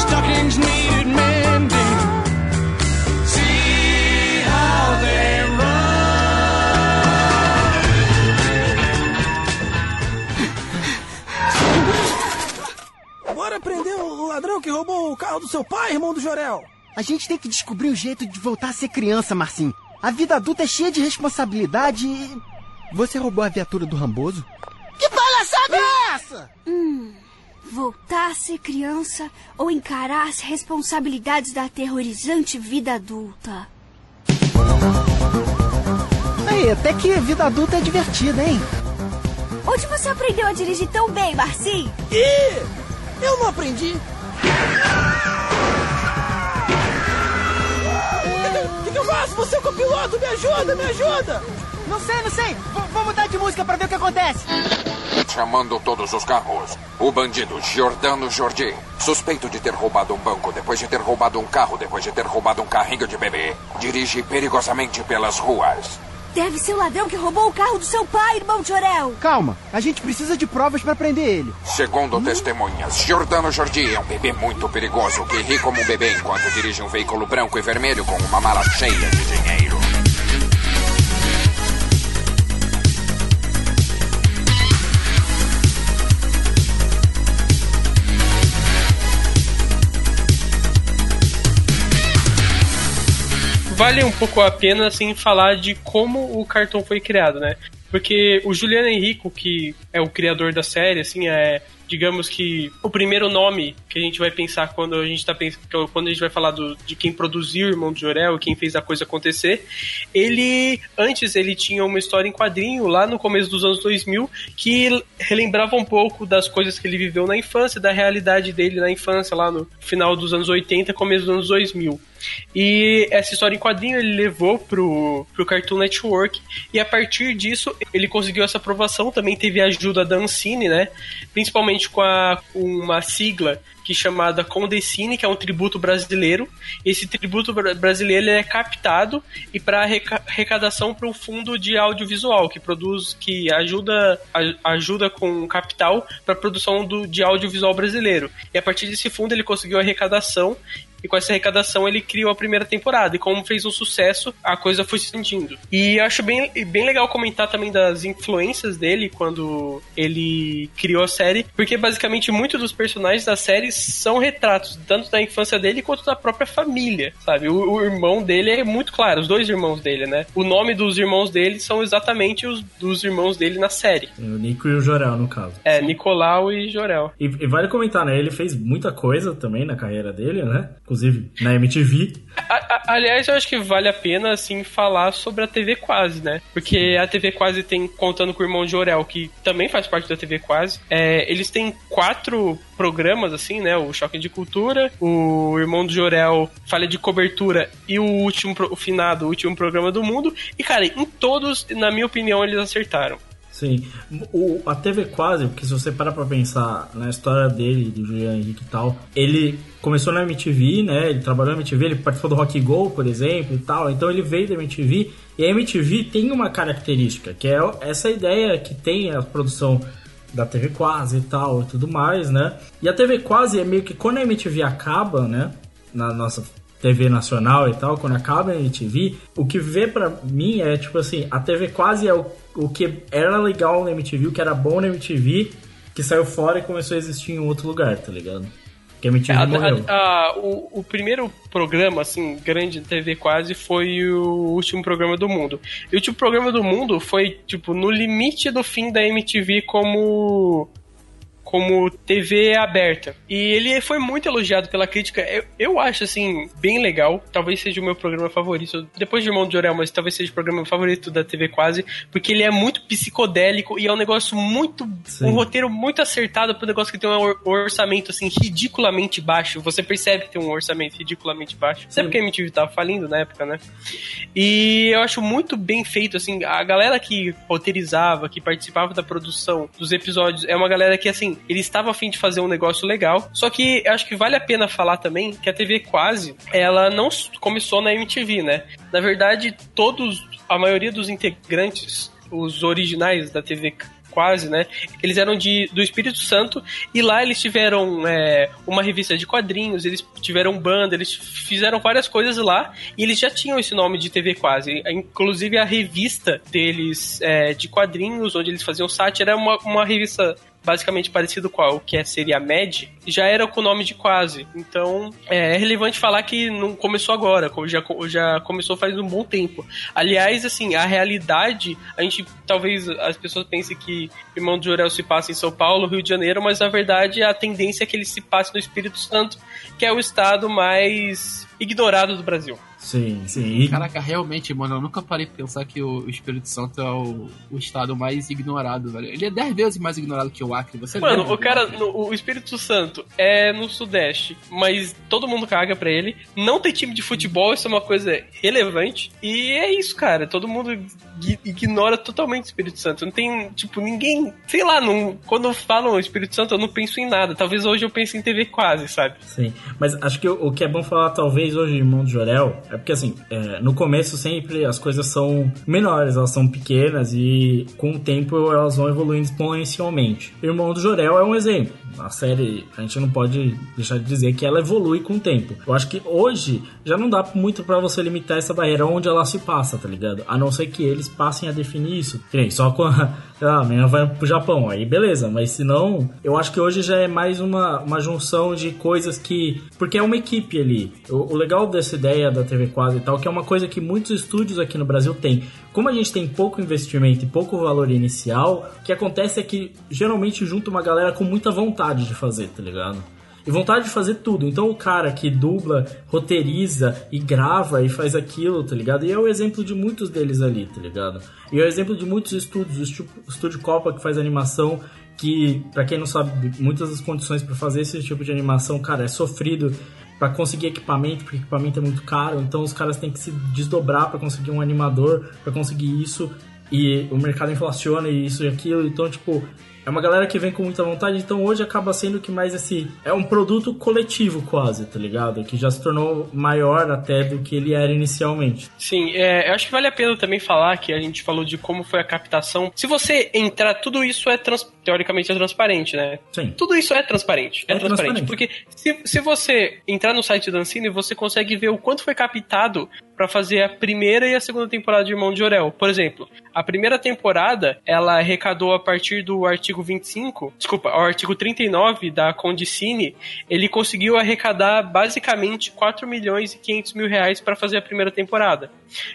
Stockings needed mending. See how they Bora prender o ladrão que roubou o carro do seu pai, irmão do Jorel. A gente tem que descobrir um jeito de voltar a ser criança, Marcinho. A vida adulta é cheia de responsabilidade e... Você roubou a viatura do Ramboso? Que palhaçada é essa? Hum, voltar a ser criança ou encarar as responsabilidades da aterrorizante vida adulta. Aí, até que a vida adulta é divertida, hein? Onde você aprendeu a dirigir tão bem, Marcinho? Ih, eu não aprendi. O que, que eu faço? Você é o copiloto, me ajuda, me ajuda! Não sei, não sei. V vou mudar de música pra ver o que acontece. Chamando todos os carros. O bandido Giordano Jordi, suspeito de ter roubado um banco depois de ter roubado um carro depois de ter roubado um carrinho de bebê, dirige perigosamente pelas ruas. Deve ser o ladrão que roubou o carro do seu pai, irmão Jorel. Calma, a gente precisa de provas pra prender ele. Segundo testemunhas, Giordano Jordi é um bebê muito perigoso que ri como um bebê enquanto dirige um veículo branco e vermelho com uma mala cheia de dinheiro. Vale um pouco a pena assim falar de como o cartão foi criado, né? Porque o Juliano Henrico, que é o criador da série, assim, é digamos que o primeiro nome que a gente vai pensar quando a gente tá pensando, quando a gente vai falar do, de quem produziu o Irmão de Jorel, quem fez a coisa acontecer, ele antes ele tinha uma história em quadrinho lá no começo dos anos 2000 que relembrava um pouco das coisas que ele viveu na infância, da realidade dele na infância lá no final dos anos 80, começo dos anos 2000. E essa história em quadrinho ele levou pro, pro Cartoon Network e a partir disso ele conseguiu essa aprovação, também teve a ajuda da Ancine, né? Principalmente com a, uma sigla que é chamada Condecine, que é um tributo brasileiro. Esse tributo brasileiro é captado e para arrecadação para um fundo de audiovisual que produz, que ajuda, ajuda com capital para a produção do, de audiovisual brasileiro. E a partir desse fundo ele conseguiu arrecadação e com essa arrecadação ele criou a primeira temporada. E como fez um sucesso, a coisa foi se expandindo. E acho bem, bem legal comentar também das influências dele quando ele criou a série, porque basicamente muitos dos personagens da série são retratos tanto da infância dele quanto da própria família, sabe? O, o irmão dele é muito claro, os dois irmãos dele, né? O nome dos irmãos dele são exatamente os dos irmãos dele na série. O Nico e o Jorel, no caso. É, Nicolau e Jorel. E, e vale comentar, né? Ele fez muita coisa também na carreira dele, né? Inclusive na MTV. A, a, aliás, eu acho que vale a pena, assim, falar sobre a TV Quase, né? Porque a TV Quase tem, contando com o irmão de Orel, que também faz parte da TV Quase, é, eles têm quatro programas, assim, né? O Choque de Cultura, o Irmão do Jorel, Falha de Cobertura e o último, o finado, o último programa do mundo. E, cara, em todos, na minha opinião, eles acertaram. Sim. O, a TV Quase, porque se você parar pra pensar na história dele, do Juliano Henrique e tal, ele começou na MTV, né? Ele trabalhou na MTV, ele participou do Rock Go, por exemplo, e tal. Então ele veio da MTV. E a MTV tem uma característica, que é essa ideia que tem a produção da TV Quase e tal e tudo mais, né? E a TV Quase é meio que quando a MTV acaba, né? Na nossa TV nacional e tal, quando acaba a MTV, o que vê para mim é tipo assim, a TV quase é o o que era legal na MTV, o que era bom na MTV, que saiu fora e começou a existir em outro lugar, tá ligado? Que a MTV a, morreu. A, a, o, o, primeiro programa, assim, grande de TV quase, foi o último programa do mundo. E o último programa do mundo foi, tipo, no limite do fim da MTV como como TV aberta. E ele foi muito elogiado pela crítica. Eu, eu acho, assim, bem legal. Talvez seja o meu programa favorito. Depois de Irmão de Orel, mas talvez seja o programa favorito da TV quase. Porque ele é muito psicodélico e é um negócio muito. Sim. Um roteiro muito acertado para um negócio que tem um orçamento, assim, ridiculamente baixo. Você percebe que tem um orçamento ridiculamente baixo. Até porque a MTV tava falindo na época, né? E eu acho muito bem feito, assim. A galera que roteirizava, que participava da produção dos episódios, é uma galera que, assim, ele estava a fim de fazer um negócio legal. Só que acho que vale a pena falar também que a TV Quase, ela não começou na MTV, né? Na verdade, todos, a maioria dos integrantes, os originais da TV quase, né? Eles eram de, do Espírito Santo e lá eles tiveram é, uma revista de quadrinhos, eles tiveram banda, eles fizeram várias coisas lá e eles já tinham esse nome de TV quase. Inclusive a revista deles é, de quadrinhos, onde eles faziam sátira, era uma, uma revista basicamente parecido com o que é, seria a MED, já era com o nome de quase. Então é, é relevante falar que não começou agora, já, já começou faz um bom tempo. Aliás, assim, a realidade, a gente talvez as pessoas pensem que Irmão de Jorel se passa em São Paulo, Rio de Janeiro, mas na verdade a tendência é que ele se passe no Espírito Santo, que é o estado mais ignorado do Brasil. Sim, sim. Caraca, realmente, mano, eu nunca parei pra pensar que o Espírito Santo é o, o estado mais ignorado, velho. Ele é 10 vezes mais ignorado que o Acre. Você é Mano, o cara, no- o Espírito Santo é no Sudeste, mas todo mundo caga pra ele. Não tem time de futebol, isso é uma coisa relevante. E é isso, cara. Todo mundo ignora totalmente o Espírito Santo. Não tem, tipo, ninguém. Sei lá, não, quando falam Espírito Santo, eu não penso em nada. Talvez hoje eu pense em TV quase, sabe? Sim, mas acho que o, o que é bom falar, talvez, hoje, irmão do Jorel, é porque, assim, é, no começo sempre as coisas são menores, elas são pequenas e com o tempo elas vão evoluindo exponencialmente. Irmão do Jorel é um exemplo. A série, a gente não pode deixar de dizer que ela evolui com o tempo. Eu acho que hoje já não dá muito pra você limitar essa barreira onde ela se passa, tá ligado? A não ser que eles passem a definir isso. Que só quando sei lá, amanhã vai pro Japão, aí beleza, mas se não, eu acho que hoje já é mais uma, uma junção de coisas que. Porque é uma equipe ali. O, o legal dessa ideia da TV Quase e tal, que é uma coisa que muitos estúdios aqui no Brasil têm. Como a gente tem pouco investimento e pouco valor inicial, o que acontece é que geralmente junta uma galera com muita vontade de fazer, tá ligado? E vontade de fazer tudo. Então o cara que dubla, roteiriza e grava e faz aquilo, tá ligado? E é o exemplo de muitos deles ali, tá ligado? E é o exemplo de muitos estúdios, o estúdio Copa que faz animação, que, pra quem não sabe, muitas das condições pra fazer esse tipo de animação, cara, é sofrido pra conseguir equipamento, porque equipamento é muito caro, então os caras têm que se desdobrar pra conseguir um animador, pra conseguir isso, e o mercado inflaciona e isso e aquilo, então, tipo, é uma galera que vem com muita vontade, então hoje acaba sendo que mais esse. É um produto coletivo quase, tá ligado? Que já se tornou maior até do que ele era inicialmente. Sim, é, eu acho que vale a pena também falar que a gente falou de como foi a captação. Se você entrar, tudo isso é trans- teoricamente é transparente, né? Sim. Tudo isso é transparente. É, É transparente. transparente. Porque se, se você entrar no site da Ancine, você consegue ver o quanto foi captado pra fazer a primeira e a segunda temporada de Irmão de Jorel. Por exemplo, a primeira temporada, ela arrecadou a partir do artigo 25, desculpa, o artigo 39 da Condicine, ele conseguiu arrecadar basicamente 4 milhões e 500 mil reais pra fazer a primeira temporada.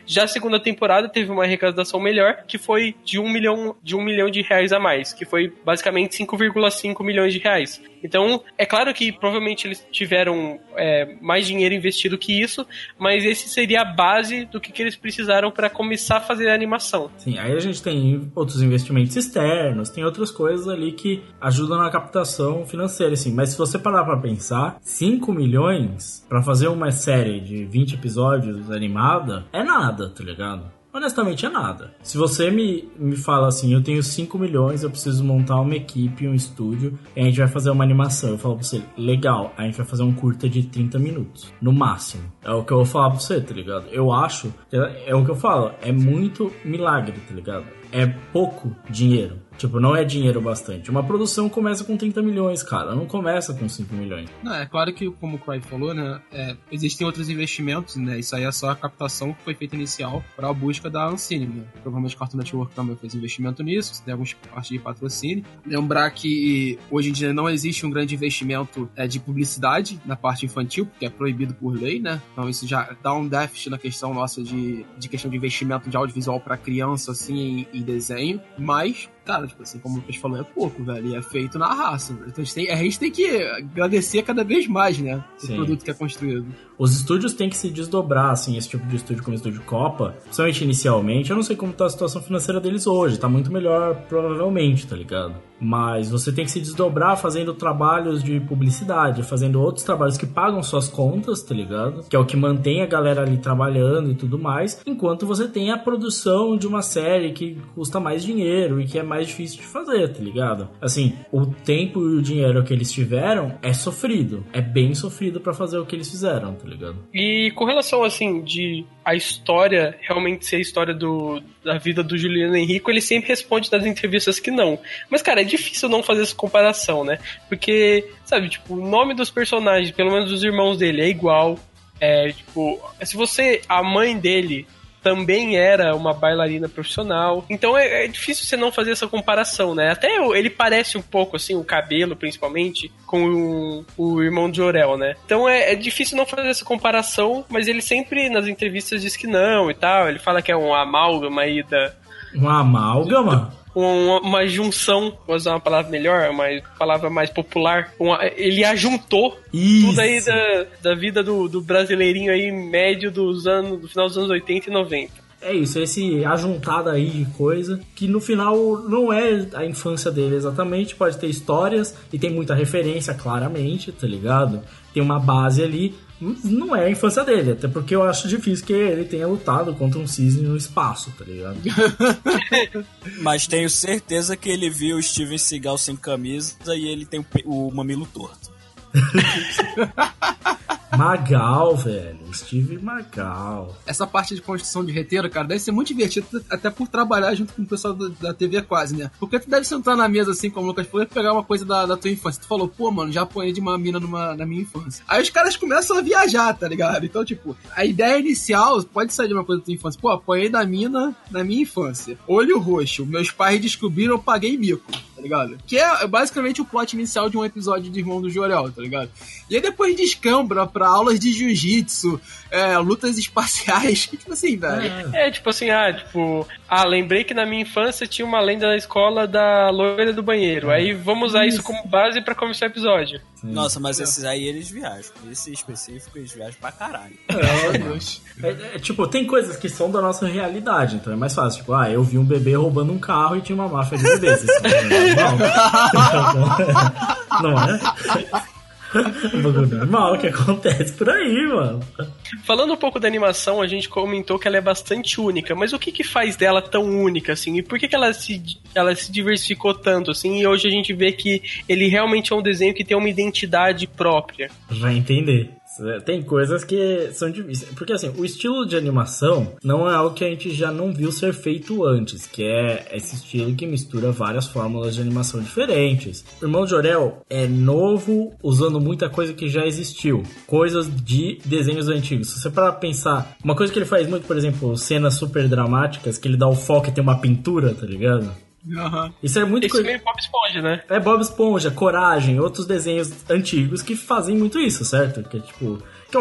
Já a segunda temporada teve uma arrecadação melhor, que foi de 1 milhão de, um milhão de reais a mais, que foi basicamente 5,5 milhões de reais. Então, é claro que provavelmente eles tiveram é, mais dinheiro investido que isso, mas esse seria a base do que, que eles precisaram para começar a fazer a animação. Sim, aí a gente tem outros investimentos externos, tem outras coisas ali que ajudam na captação financeira, assim. Mas se você parar pra pensar, 5 milhões pra fazer uma série de 20 episódios animada é nada, tá ligado? Honestamente, é nada. Se você me, me fala assim, eu tenho 5 milhões, eu preciso montar uma equipe, um estúdio, e a gente vai fazer uma animação. Eu falo pra você, legal, a gente vai fazer um curta de 30 minutos, no máximo. É o que eu vou falar pra você, tá ligado? Eu acho, é, é o que eu falo, é muito milagre, tá ligado? É pouco dinheiro. Tipo, não é dinheiro bastante. Uma produção começa com 30 milhões, cara. Não começa com 5 milhões. Não, é claro que, como o Cry falou, né, é, existem outros investimentos, né, isso aí é só a captação que foi feita inicial para a busca da Ancine, né. Provavelmente o Cartoon Network também fez investimento nisso, tem alguns parte de patrocínio. Lembrar que hoje em dia não existe um grande investimento é, de publicidade na parte infantil, porque é proibido por lei, né, então isso já dá um déficit na questão nossa de, de questão de investimento de audiovisual para criança, assim, em desenho, mas cara, tipo assim, como o Lucas falou, é pouco, velho. E é feito na raça. velho. Então a gente, tem, a gente tem que agradecer cada vez mais, né? O Sim. produto que é construído. Os estúdios têm que se desdobrar, assim, esse tipo de estúdio como estúdio Copa. Principalmente inicialmente, eu não sei como tá a situação financeira deles hoje. Tá muito melhor, provavelmente, tá ligado? Mas você tem que se desdobrar fazendo trabalhos de publicidade, fazendo outros trabalhos que pagam suas contas, tá ligado? Que é o que mantém a galera ali trabalhando e tudo mais. Enquanto você tem a produção de uma série que custa mais dinheiro e que é mais difícil de fazer, tá ligado? Assim, o tempo e o dinheiro que eles tiveram é sofrido. É bem sofrido pra fazer o que eles fizeram, tá ligado? E com relação, assim, de a história realmente ser a história do, da vida do Juliano Henrico, ele sempre responde nas entrevistas que não. Mas, cara, é difícil não fazer essa comparação, né? Porque, sabe, tipo, o nome dos personagens, pelo menos dos irmãos dele, é igual. É, tipo, se você. A mãe dele também era uma bailarina profissional. Então é, é difícil você não fazer essa comparação, né? Até ele parece um pouco, assim, o cabelo, principalmente, com o, o irmão de Orel, né? Então é, é difícil não fazer essa comparação, mas ele sempre nas entrevistas diz que não e tal. Ele fala que é um amálgama aí da. Uma amálgama? Uma, uma junção, vou usar uma palavra melhor, uma palavra mais popular. Uma, ele ajuntou Isso. tudo aí da, da vida do, do brasileirinho aí médio dos anos, do final dos anos 80 e 90. É isso, esse ajuntado aí de coisa que no final não é a infância dele exatamente, pode ter histórias e tem muita referência, claramente, tá ligado? Tem uma base ali, não é a infância dele, até porque eu acho difícil que ele tenha lutado contra um cisne no espaço, tá ligado? Mas tenho certeza que ele viu o Steven Seagal sem camisa e ele tem o, o mamilo torto. Magal, velho, Steve Magal. Essa parte de construção de roteiro, cara, deve ser muito divertido, até por trabalhar junto com o pessoal da, da TV quase, né? Porque tu deve sentar na mesa assim, como o Lucas falou, e pegar uma coisa da, da tua infância. Tu falou, pô, mano, já apanhei de uma mina numa, na minha infância. Aí os caras começam a viajar, tá ligado? Então, tipo, a ideia inicial pode sair de uma coisa da tua infância. Pô, apanhei da mina na minha infância. Olho roxo, meus pais descobriram, eu paguei mico, ligado? Que é basicamente o plot inicial de um episódio de Irmão do Jorel, tá ligado? E aí depois descambra pra aulas de jiu-jitsu, é, lutas espaciais, que tipo assim, velho. É, tipo assim, ah, tipo, ah, lembrei que na minha infância tinha uma lenda na escola da loira do banheiro. Aí vamos usar isso como base pra começar o episódio. Nossa, mas esses aí eles viajam. Esse específico eles viajam pra caralho. É, é, tipo, tem coisas que são da nossa realidade, então é mais fácil. Tipo, ah, eu vi um bebê roubando um carro e tinha uma máfia de bebês. Isso não é normal. Não é? Um bagulho normal que acontece por aí, mano. Falando um pouco da animação, a gente comentou que ela é bastante única, mas o que que faz dela tão única, assim? E por que que ela se, ela se diversificou tanto, assim? E hoje a gente vê que ele realmente é um desenho que tem uma identidade própria. Vai entender. Tem coisas que são difíceis. Porque assim, o estilo de animação não é algo que a gente já não viu ser feito antes, que é esse estilo que mistura várias fórmulas de animação diferentes. O Irmão de Orel é novo, usando muita coisa que já existiu. Coisas de desenhos antigos. Se você parar pra pensar, uma coisa que ele faz muito, por exemplo, cenas super dramáticas, que ele dá o foco e tem uma pintura, tá ligado? Uhum. Isso é muito Esse meio Bob Esponja, né? É Bob Esponja, Coragem, outros desenhos antigos que fazem muito isso, certo? Que é tipo. Que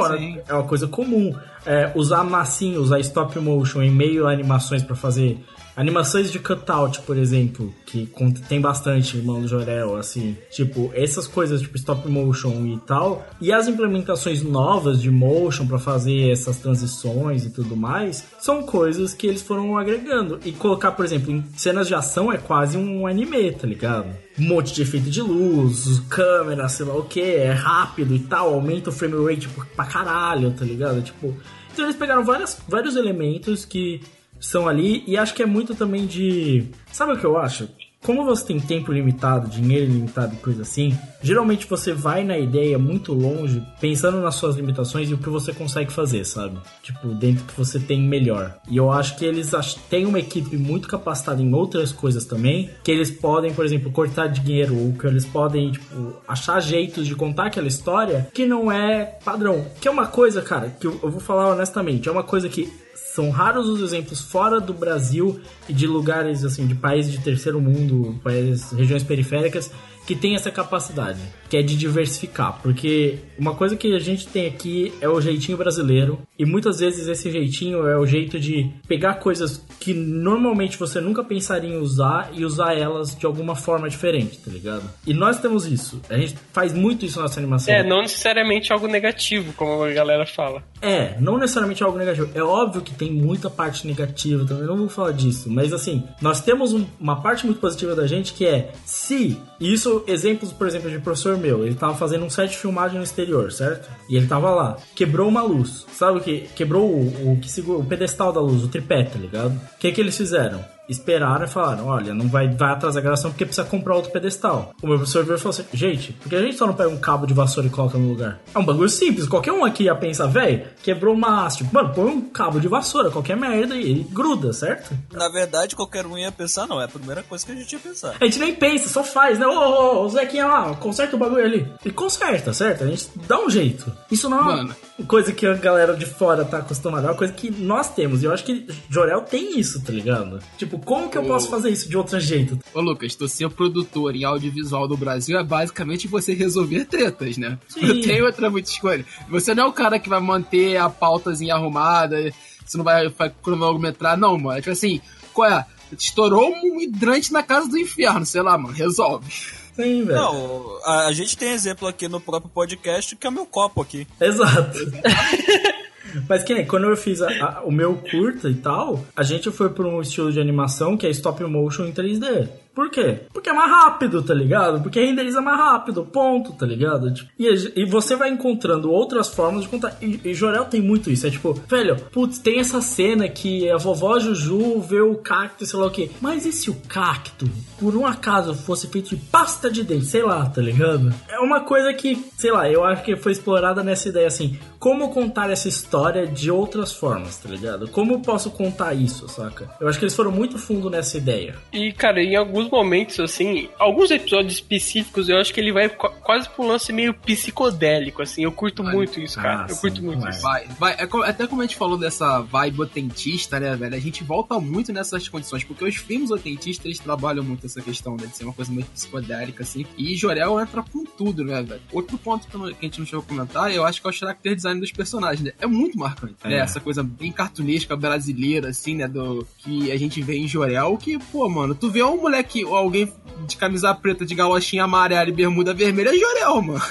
é uma coisa comum. É, usar massinha, usar stop motion em meio a animações para fazer animações de cutout, por exemplo, que tem bastante irmão do Jorel, assim, tipo, essas coisas tipo stop motion e tal, e as implementações novas de motion para fazer essas transições e tudo mais, são coisas que eles foram agregando. E colocar, por exemplo, em cenas de ação é quase um anime, tá ligado? Um monte de efeito de luz, câmera, sei lá o que, é rápido e tal, aumenta o frame rate pra caralho, tá ligado? Tipo, então eles pegaram várias, vários elementos que são ali e acho que é muito também de. Sabe o que eu acho? Como você tem tempo limitado, dinheiro limitado e coisa assim, geralmente você vai na ideia muito longe, pensando nas suas limitações e o que você consegue fazer, sabe? Tipo, dentro que você tem melhor. E eu acho que eles têm uma equipe muito capacitada em outras coisas também, que eles podem, por exemplo, cortar dinheiro, ou que eles podem, tipo, achar jeitos de contar aquela história que não é padrão. Que é uma coisa, cara, que eu vou falar honestamente, é uma coisa que são raros os exemplos fora do Brasil e de lugares assim, de países de terceiro mundo, países, regiões periféricas que tem essa capacidade, que é de diversificar, porque uma coisa que a gente tem aqui é o jeitinho brasileiro e muitas vezes esse jeitinho é o jeito de pegar coisas que normalmente você nunca pensaria em usar e usar elas de alguma forma diferente, tá ligado? E nós temos isso, a gente faz muito isso na nossa animação. É, não necessariamente algo negativo, como a galera fala. É, não necessariamente algo negativo. É óbvio que tem muita parte negativa também, não vou falar disso. Mas assim, nós temos um- uma parte muito positiva da gente que é se. Isso, exemplos, por exemplo, de professor meu. Ele tava fazendo um set de filmagem no exterior, certo? E ele tava lá. Quebrou uma luz. Sabe o que? Quebrou o, o que segura, o pedestal da luz, o tripé, tá ligado? O que que eles fizeram? Esperaram e falaram: olha, não vai, vai atrasar a gravação porque precisa comprar outro pedestal. O meu professor veio e falou assim: gente, por que a gente só não pega um cabo de vassoura e coloca no lugar? É um bagulho simples, qualquer um aqui ia pensar, velho, quebrou uma haste. Mano, põe um cabo de vassoura, qualquer merda e ele gruda, certo? Na verdade, qualquer um ia pensar, não. É a primeira coisa que a gente ia pensar. A gente nem pensa, só faz, né? Ô, ô, ô, Zequinha lá, conserta o bagulho ali. Ele conserta, certo? A gente dá um jeito. Isso não é uma Mano. coisa que a galera de fora tá acostumada, é uma coisa que nós temos. E eu acho que Jorel tem isso, tá ligado? Tipo, como que eu Ô. posso fazer isso de outro jeito? Ô Lucas, tu ser produtor em audiovisual do Brasil é basicamente você resolver tretas, né? Sim. Não tem outra muita escolha. Você não é o cara que vai manter a pautazinha arrumada, você não vai, vai cronometrar, não, mano. É tipo assim, qual é? Estourou um hidrante na casa do inferno, sei lá, mano, resolve. Sim, velho. Não, a, a gente tem exemplo aqui no próprio podcast que é o meu copo aqui. Exato. Mas que nem quando eu fiz a- a- o meu curta e tal, a gente foi por um estilo de animação que é stop motion em 3D. Por quê? Porque é mais rápido, tá ligado? Porque renderiza mais rápido, ponto, tá ligado? Tipo, E, e você vai encontrando outras formas de contar. E, e Jorel tem muito isso. É tipo, velho, putz, tem essa cena que a vovó Juju vê o cacto, sei lá o quê. Mas e se o cacto, por um acaso, fosse feito de pasta de dente? Sei lá, tá ligado? É uma coisa que, sei lá, eu acho que foi explorada nessa ideia assim. Como contar essa história de outras formas, tá ligado? Como eu posso contar isso, saca? Eu acho que eles foram muito fundo nessa ideia. E, cara, em alguns momentos, assim, alguns episódios específicos, eu acho que ele vai qu- quase pra um lance meio psicodélico, assim. Eu curto muito isso, cara. Ah, eu curto sim, muito vai. isso. Vai, vai. É co- até como a gente falou dessa vibe otentista, né, velho? A gente volta muito nessas condições, porque os filmes otentistas, eles trabalham muito essa questão, né, de ser uma coisa meio psicodélica, assim. E Jorel entra com tudo, né, velho? Outro ponto que, a gente não chegou a comentar, eu acho que é o character design dos personagens, né? É muito marcante, né? É. Essa coisa bem cartunesca brasileira, assim, né, do que a gente vê em Jorel, que, pô, mano, tu vê um moleque ou alguém de camisa preta, de galochinha amarela e bermuda vermelha, é Jorel, mano.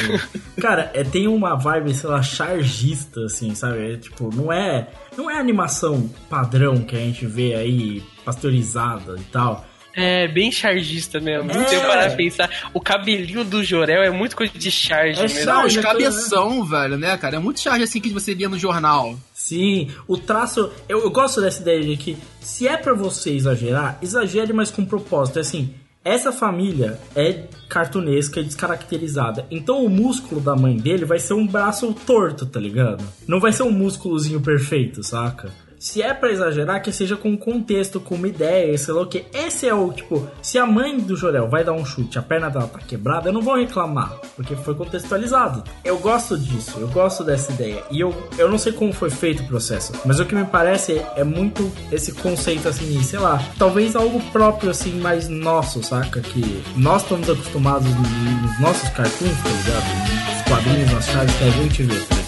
Cara, é, tem uma vibe, sei lá, chargista, assim, sabe? É, tipo, não é, não é animação padrão que a gente vê aí, pasteurizada e tal. É, bem chargista mesmo. É. Se eu parar pra pensar, o cabelinho do Jorel é muito coisa de charge É mesmo. Não, os Charge, cabeção, velho, né, cara? É muito charge assim que você lia no jornal. Sim, o traço. Eu, eu gosto dessa ideia de que se é pra você exagerar, exagere, mas com propósito. É assim, essa família é cartunesca e descaracterizada. Então o músculo da mãe dele vai ser um braço torto, tá ligado? Não vai ser um músculozinho perfeito, saca? Se é pra exagerar, que seja com contexto, com uma ideia, sei lá o que. Esse é o tipo, se a mãe do Jorel vai dar um chute, a perna dela tá quebrada, eu não vou reclamar, porque foi contextualizado. Eu gosto disso, eu gosto dessa ideia. E eu, eu não sei como foi feito o processo, mas o que me parece é, é muito esse conceito assim, sei lá, talvez algo próprio assim, mais nosso, saca? Que nós estamos acostumados nos nossos cartoons, tá ligado? Nos quadrinhos, nas chaves que a gente vê,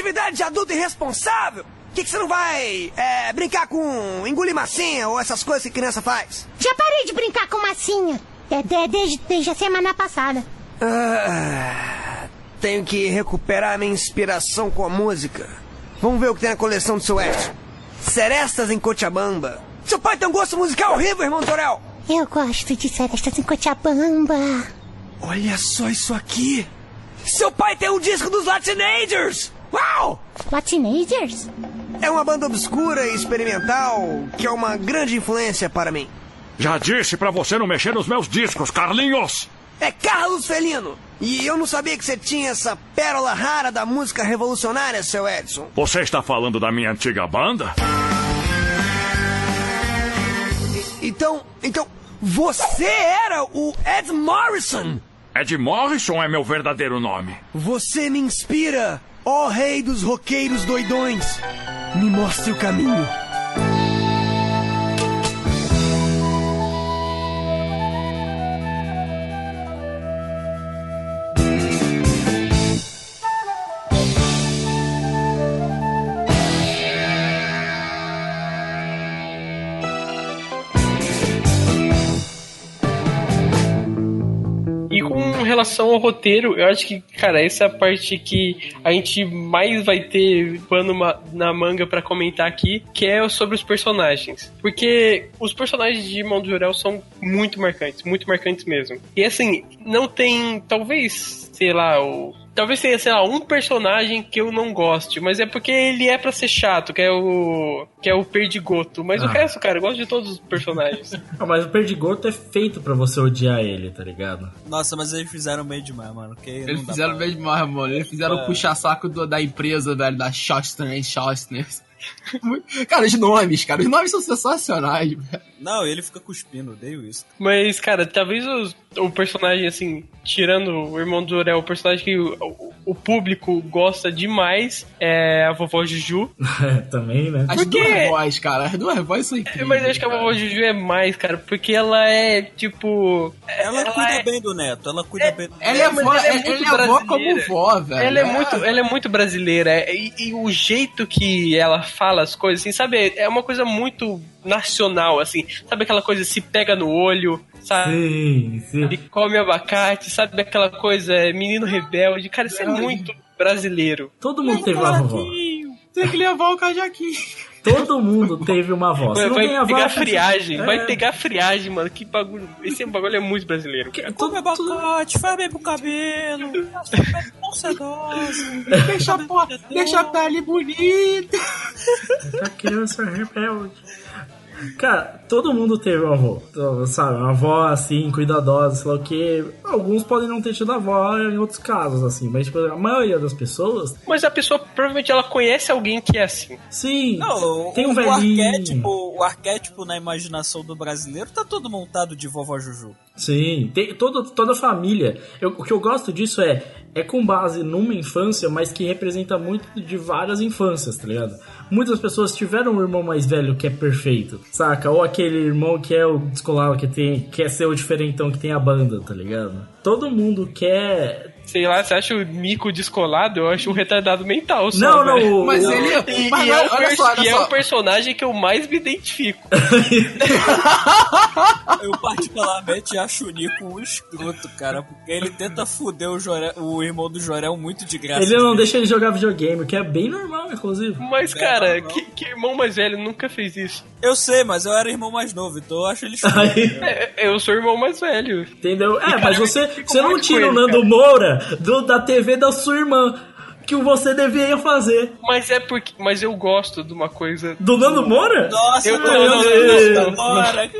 Atividade de adulto irresponsável! O que, que você não vai é, brincar com engolir massinha ou essas coisas que criança faz? Já parei de brincar com massinha. É, de- desde, desde a semana passada. Ah, tenho que recuperar minha inspiração com a música. Vamos ver o que tem na coleção do seu Edson. Serestas em Cochabamba. Seu pai tem um gosto musical horrível, irmão Torel! Eu gosto de serestas em Cochabamba. Olha só isso aqui! Seu pai tem um disco dos Latinagers! Uau! Latinagers? É uma banda obscura e experimental que é uma grande influência para mim. Já disse pra você não mexer nos meus discos, Carlinhos! É Carlos Felino! E eu não sabia que você tinha essa pérola rara da música revolucionária, seu Edson. Você está falando da minha antiga banda? Então, então, você era o Ed Morrison! Ed Morrison é meu verdadeiro nome. Você me inspira, ó rei dos roqueiros doidões. Me mostre o caminho. Relação ao roteiro, eu acho que, cara, essa é a parte que a gente mais vai ter pano na manga pra comentar aqui, que é sobre os personagens. Porque os personagens de Irmão do Jorel são muito marcantes, muito marcantes mesmo. E assim, não tem, talvez, sei lá, o. Talvez tenha, sei lá, um personagem que eu não goste, mas é porque ele é pra ser chato, que é o. que é o Perdigoto. Mas o Ah. resto, cara, eu gosto de todos os personagens. Ah, mas o Perdigoto é feito pra você odiar ele, tá ligado? Nossa, mas eles fizeram bem demais, mano. Que Eles não fizeram pra- bem demais, mano. Eles fizeram É. o puxa-saco da empresa, velho, da Shostner Shostner. cara, os nomes, cara, os nomes são sensacionais, velho. Não, ele fica cuspindo, odeio isso. Mas, cara, talvez os- o personagem, assim, tirando o irmão do Jorel, o personagem que o, o público gosta demais é a vovó Juju. É, também, né? As Porque- duas vozes, cara. As duas vozes são incríveis. Mas eu acho que a vovó Juju é mais, cara, porque ela é tipo. Ela, cuida bem do neto, ela cuida bem do Ela é vó, ela é ela muito é vó como vó, velho. Ela é, muito, ela é muito brasileira é, e, e o jeito que ela fala as coisas, assim, sabe, é uma coisa muito nacional, assim, sabe aquela coisa se pega no olho, sabe? Sim, sim. Ele come abacate, sabe aquela coisa é, menino rebelde, cara, isso é muito brasileiro. Todo mundo teve uma vovó. Tem que levar o cajaquinho. Todo mundo teve uma avó. Vai, avó, pegar que- friagem, É. vai pegar friagem, mano. Que bagulho. Esse bagulho é muito brasileiro. Cara. Come abacate, faz bem pro cabelo, sedosa. Deixa a, po- deixa a pele bonita. A criança rebelde. Cara, todo mundo teve uma avó, sabe? Uma avó assim, cuidadosa, sei lá o que. Alguns podem não ter tido avó em outros casos, assim, mas tipo, a maioria das pessoas. Mas a pessoa provavelmente ela conhece alguém que é assim. Sim, Não, tem um o, velhinho. arquétipo, o arquétipo na imaginação do brasileiro tá todo montado de vovó Juju. Sim, tem toda a família. Eu- o que eu gosto disso é é com base numa infância, mas que representa muito de várias infâncias, tá ligado? Muitas pessoas tiveram um irmão mais velho que é perfeito, saca? Ou aquele irmão que é o descolado, que tem, quer ser o diferentão que tem a banda, tá ligado? Todo mundo quer. Sei lá, você acha o Nico descolado? Eu acho um retardado mental. Só, Não, não, velho. Mas ele- E, mas e é, o só, e é só. o personagem que eu mais me identifico. Eu particularmente acho o Nico um escroto, cara, porque ele tenta fuder o, Jorel- o irmão do Jorel muito de graça. Ele não deixa ele jogar videogame, o que é bem normal, inclusive. Mas, cara, que, que irmão mais velho nunca fez isso? Eu sei, mas eu era irmão mais novo, então eu acho ele escroto. É, eu sou o irmão mais velho. Entendeu? É, cara, mas você, você não tira o Nando cara. Moura do, da TV da sua irmã, que você deveria fazer. Mas é porque. Mas eu gosto de uma coisa. Do Nando Moura? Nossa, Eu- não, não, não, não, Bora.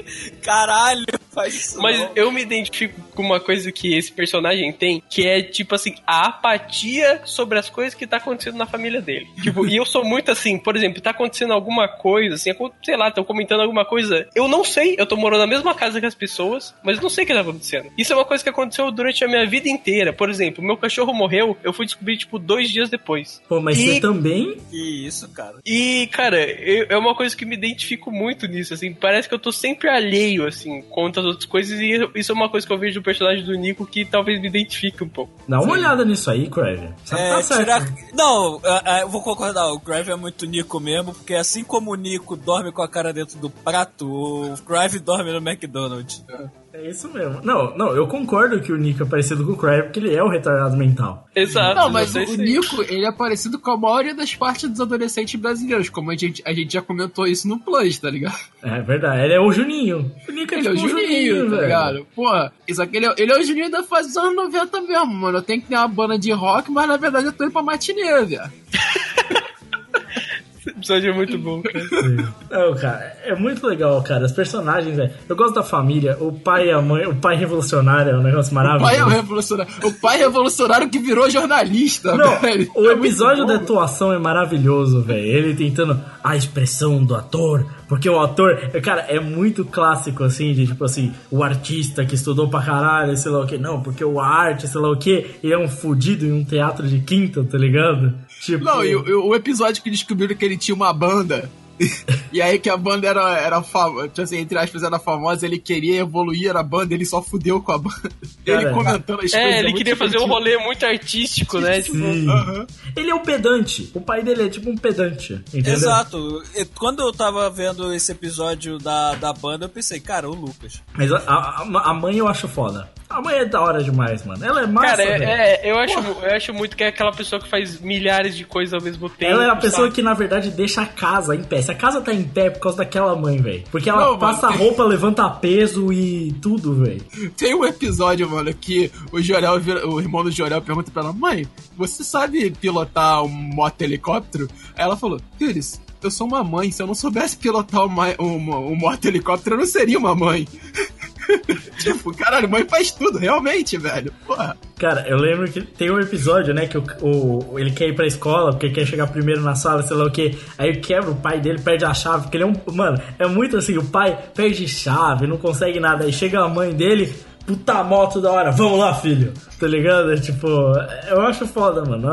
Caralho, faz isso. Mas não. eu me identifico com uma coisa que esse personagem tem, que é tipo assim, a apatia sobre as coisas que tá acontecendo na família dele. Tipo, e eu sou muito assim, por exemplo, tá acontecendo alguma coisa, assim, sei lá, estão comentando alguma coisa, eu não sei, eu tô morando na mesma casa que as pessoas, mas eu não sei o que tá acontecendo. Isso é uma coisa que aconteceu durante a minha vida inteira. Por exemplo, meu cachorro morreu, eu fui descobrir, tipo, dois dias depois. Pô, mas E- você também? Que isso, cara. E, cara, eu- é uma coisa que me identifico muito nisso, assim. Parece que eu tô sempre alheio, assim, contra as outras coisas. E isso é uma coisa que eu vejo do personagem do Nico que talvez me identifique um pouco. Dá uma olhada nisso aí, Crave. Sabe É, tá certo. tirar... Não, é, é, eu vou concordar, o Crive é muito Nico mesmo, porque assim como o Nico dorme com a cara dentro do prato, o Crive dorme no McDonald's. É isso mesmo. Não, não, eu concordo que o Nico é parecido com o Crave, porque ele é o retardado mental. Exato. Não, mas o. Nico, ele é parecido com a maioria das partes dos adolescentes brasileiros, como a gente, a gente já comentou isso no Plus, tá ligado? É verdade, ele é o Juninho. O Nico é Ele é o tipo Juninho, tá velho. ligado? Porra, isso aqui ele é, ele é o Juninho da fase dos anos 90 mesmo, mano. Eu tenho que ter uma banda de rock, mas na verdade eu tô indo pra matinê, velho. Esse episódio é muito bom, cara. Não, cara, é muito legal, cara. Os personagens, velho. Eu gosto da família, o pai e a mãe, o pai revolucionário é um negócio O pai é o maravilhoso. revolucionário. O pai revolucionário que virou jornalista, Não, velho. o É episódio da atuação é maravilhoso, velho. Ele tentando a expressão do ator, porque o ator, cara, é muito clássico, assim, de tipo assim, o artista que estudou pra caralho, sei lá o que, não, porque o arte, sei lá o que, ele é um fudido em um teatro de quinta, tá ligado? Tipo, Não, e o, o episódio que descobriram que ele tinha uma banda. e aí que a banda era, era famosa, assim, entre aspas, era famosa, ele queria evoluir na banda, ele só fudeu com a banda. ele comentando as coisas. É, ele queria fazer um rolê muito artístico, né? Tipo. Ele é um pedante. O pai dele é tipo um pedante, entendeu? Exato. Quando eu tava vendo esse episódio da, da banda, eu pensei, cara, o Lucas. Mas a, a, a mãe eu acho foda. A mãe é da hora demais, mano. Ela é massa, Cara, é, é, eu, acho, eu acho muito que é aquela pessoa que faz milhares de coisas ao mesmo tempo. Ela é a pessoa sabe? que, na verdade, deixa a casa em pé. Se a casa tá em pé é por causa daquela mãe, velho. Porque ela Não, passa mano. roupa, levanta peso e tudo, velho. Tem um episódio, mano, que o Jorel, o irmão do Jorel pergunta pra ela, mãe, você sabe pilotar um moto-helicóptero? Aí ela falou, Pires, eu sou uma mãe, se eu não soubesse pilotar uma, um moto-helicóptero, eu não seria uma mãe. tipo, caralho, mãe faz tudo, realmente, velho. Porra. Cara, eu lembro que tem um episódio, né, que o, o- ele quer ir pra escola, porque quer chegar primeiro na sala, sei lá o que. Aí quebra o pai dele, perde a chave, porque ele é um. Mano, é muito assim, o pai perde chave, não consegue nada. Aí chega a mãe dele, puta moto da hora, vamos lá, filho. Tá ligado? É, tipo, eu acho foda, mano.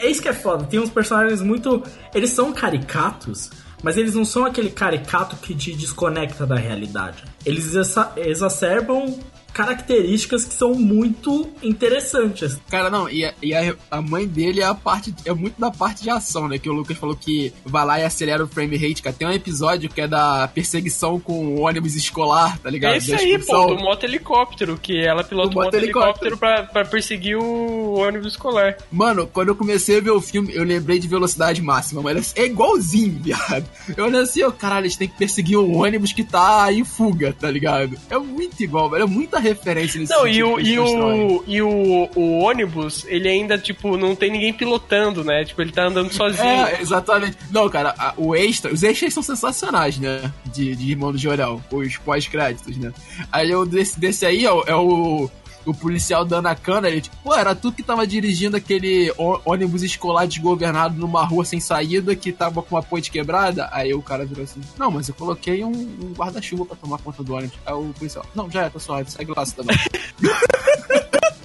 É isso que é foda. Tem uns personagens muito. Eles são caricatos, mas eles não são aquele caricato que te desconecta da realidade. Eles exa- exacerbam características que são muito interessantes. Cara, não, e, a, e a, a mãe dele é a parte. É muito da parte de ação, né? Que o Lucas falou que vai lá e acelera o frame rate, cara. Tem um episódio que é da perseguição com o ônibus escolar, tá ligado? É isso aí, pô, do moto helicóptero, que ela pilota o moto moto-helicóptero. helicóptero pra, pra perseguir o ônibus escolar. Mano, quando eu comecei a ver o filme, eu lembrei de velocidade máxima, mas é igualzinho, viado. Eu olhei assim, ó, caralho, eles têm que perseguir um ônibus que tá em fuga, tá ligado? É muito igual, velho. É muita referência nesse Não, e, o, e, o, e o, o ônibus, ele ainda, tipo, não tem ninguém pilotando, né? Tipo, ele tá andando sozinho. É, exatamente. Não, cara, a- o extra, os extras são sensacionais, né? De, de Irmão do Jorel, os pós-créditos, né? Aí o desse, desse aí é o, é o, o policial dando a cana, ele tipo, pô, era tu que tava dirigindo aquele ônibus escolar desgovernado numa rua sem saída que tava com uma ponte quebrada? Aí o cara virou assim, não, mas eu coloquei um, um guarda-chuva pra tomar conta do ônibus. Aí o policial, não, já é, tá suave, segue lá, cidadão.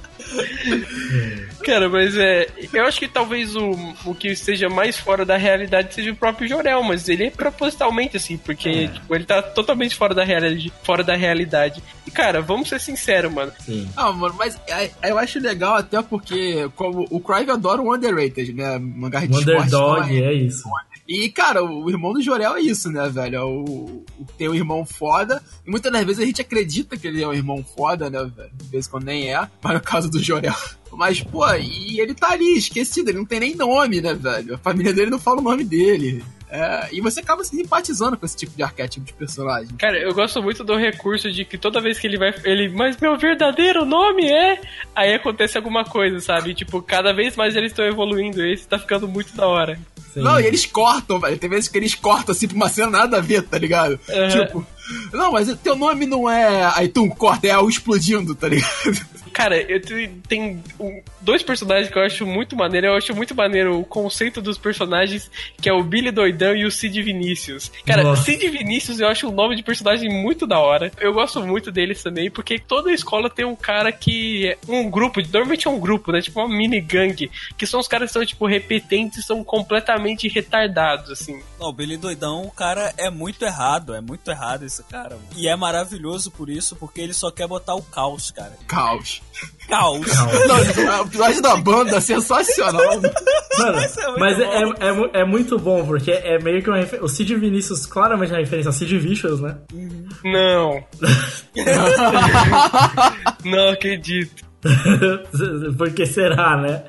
Cara, mas é. Eu acho que talvez o, o que seja mais fora da realidade seja o próprio Jorel, mas ele é propositalmente assim, porque tipo, ele tá totalmente fora da realidade. Fora da realidade. E, cara, vamos ser sinceros, mano. Sim. Ah, mano, mas é- eu acho legal até porque, como o Crive adora o Underrated, né? Mangá de underdog, então é- é isso. E, cara, o irmão do Jorel é isso, né, velho? É o, o- tem um irmão foda. E muitas das vezes a gente acredita que ele é um irmão foda, né, velho? De vez em quando nem é. Mas no caso do Jorel. Mas, pô, e ele tá ali, esquecido. Ele não tem nem nome, né, velho? A família dele não fala o nome dele. É, e você acaba se simpatizando com esse tipo de arquétipo de personagem. Cara, eu gosto muito do recurso de que toda vez que ele vai. Ele, mas meu verdadeiro nome é. Aí acontece alguma coisa, sabe? Tipo, cada vez mais eles estão evoluindo. E esse tá ficando muito da hora. Não, e eles cortam, velho. Tem vezes que eles cortam assim pra uma cena nada a ver, tá ligado? Uhum. Tipo, não, mas teu nome não é. Aí tu corta, é o explodindo, tá ligado? Cara, eu te- tem um- dois personagens que eu acho muito maneiro. Eu acho muito maneiro o conceito dos personagens, que é o Billy Doidão e o Cid Vinícius. Cara, Nossa. Cid Vinícius eu acho um nome de personagem muito da hora. Eu gosto muito deles também, porque toda escola tem um cara que é um grupo, normalmente é um grupo, né? Tipo uma mini gangue, que são os caras que são, tipo, repetentes e são completamente retardados, assim. Não, o Billy Doidão, o cara é muito errado, é muito errado esse cara. mano. E é maravilhoso por isso, porque ele só quer botar o caos, cara. Caos. Caos. Não, o episódio da banda é sensacional. Mano, é mas é, é, é é muito bom, porque é meio que uma refer... O Cid Vinícius claramente é uma referência a Cid Vicious, né? Não. Não acredito. Porque será, né?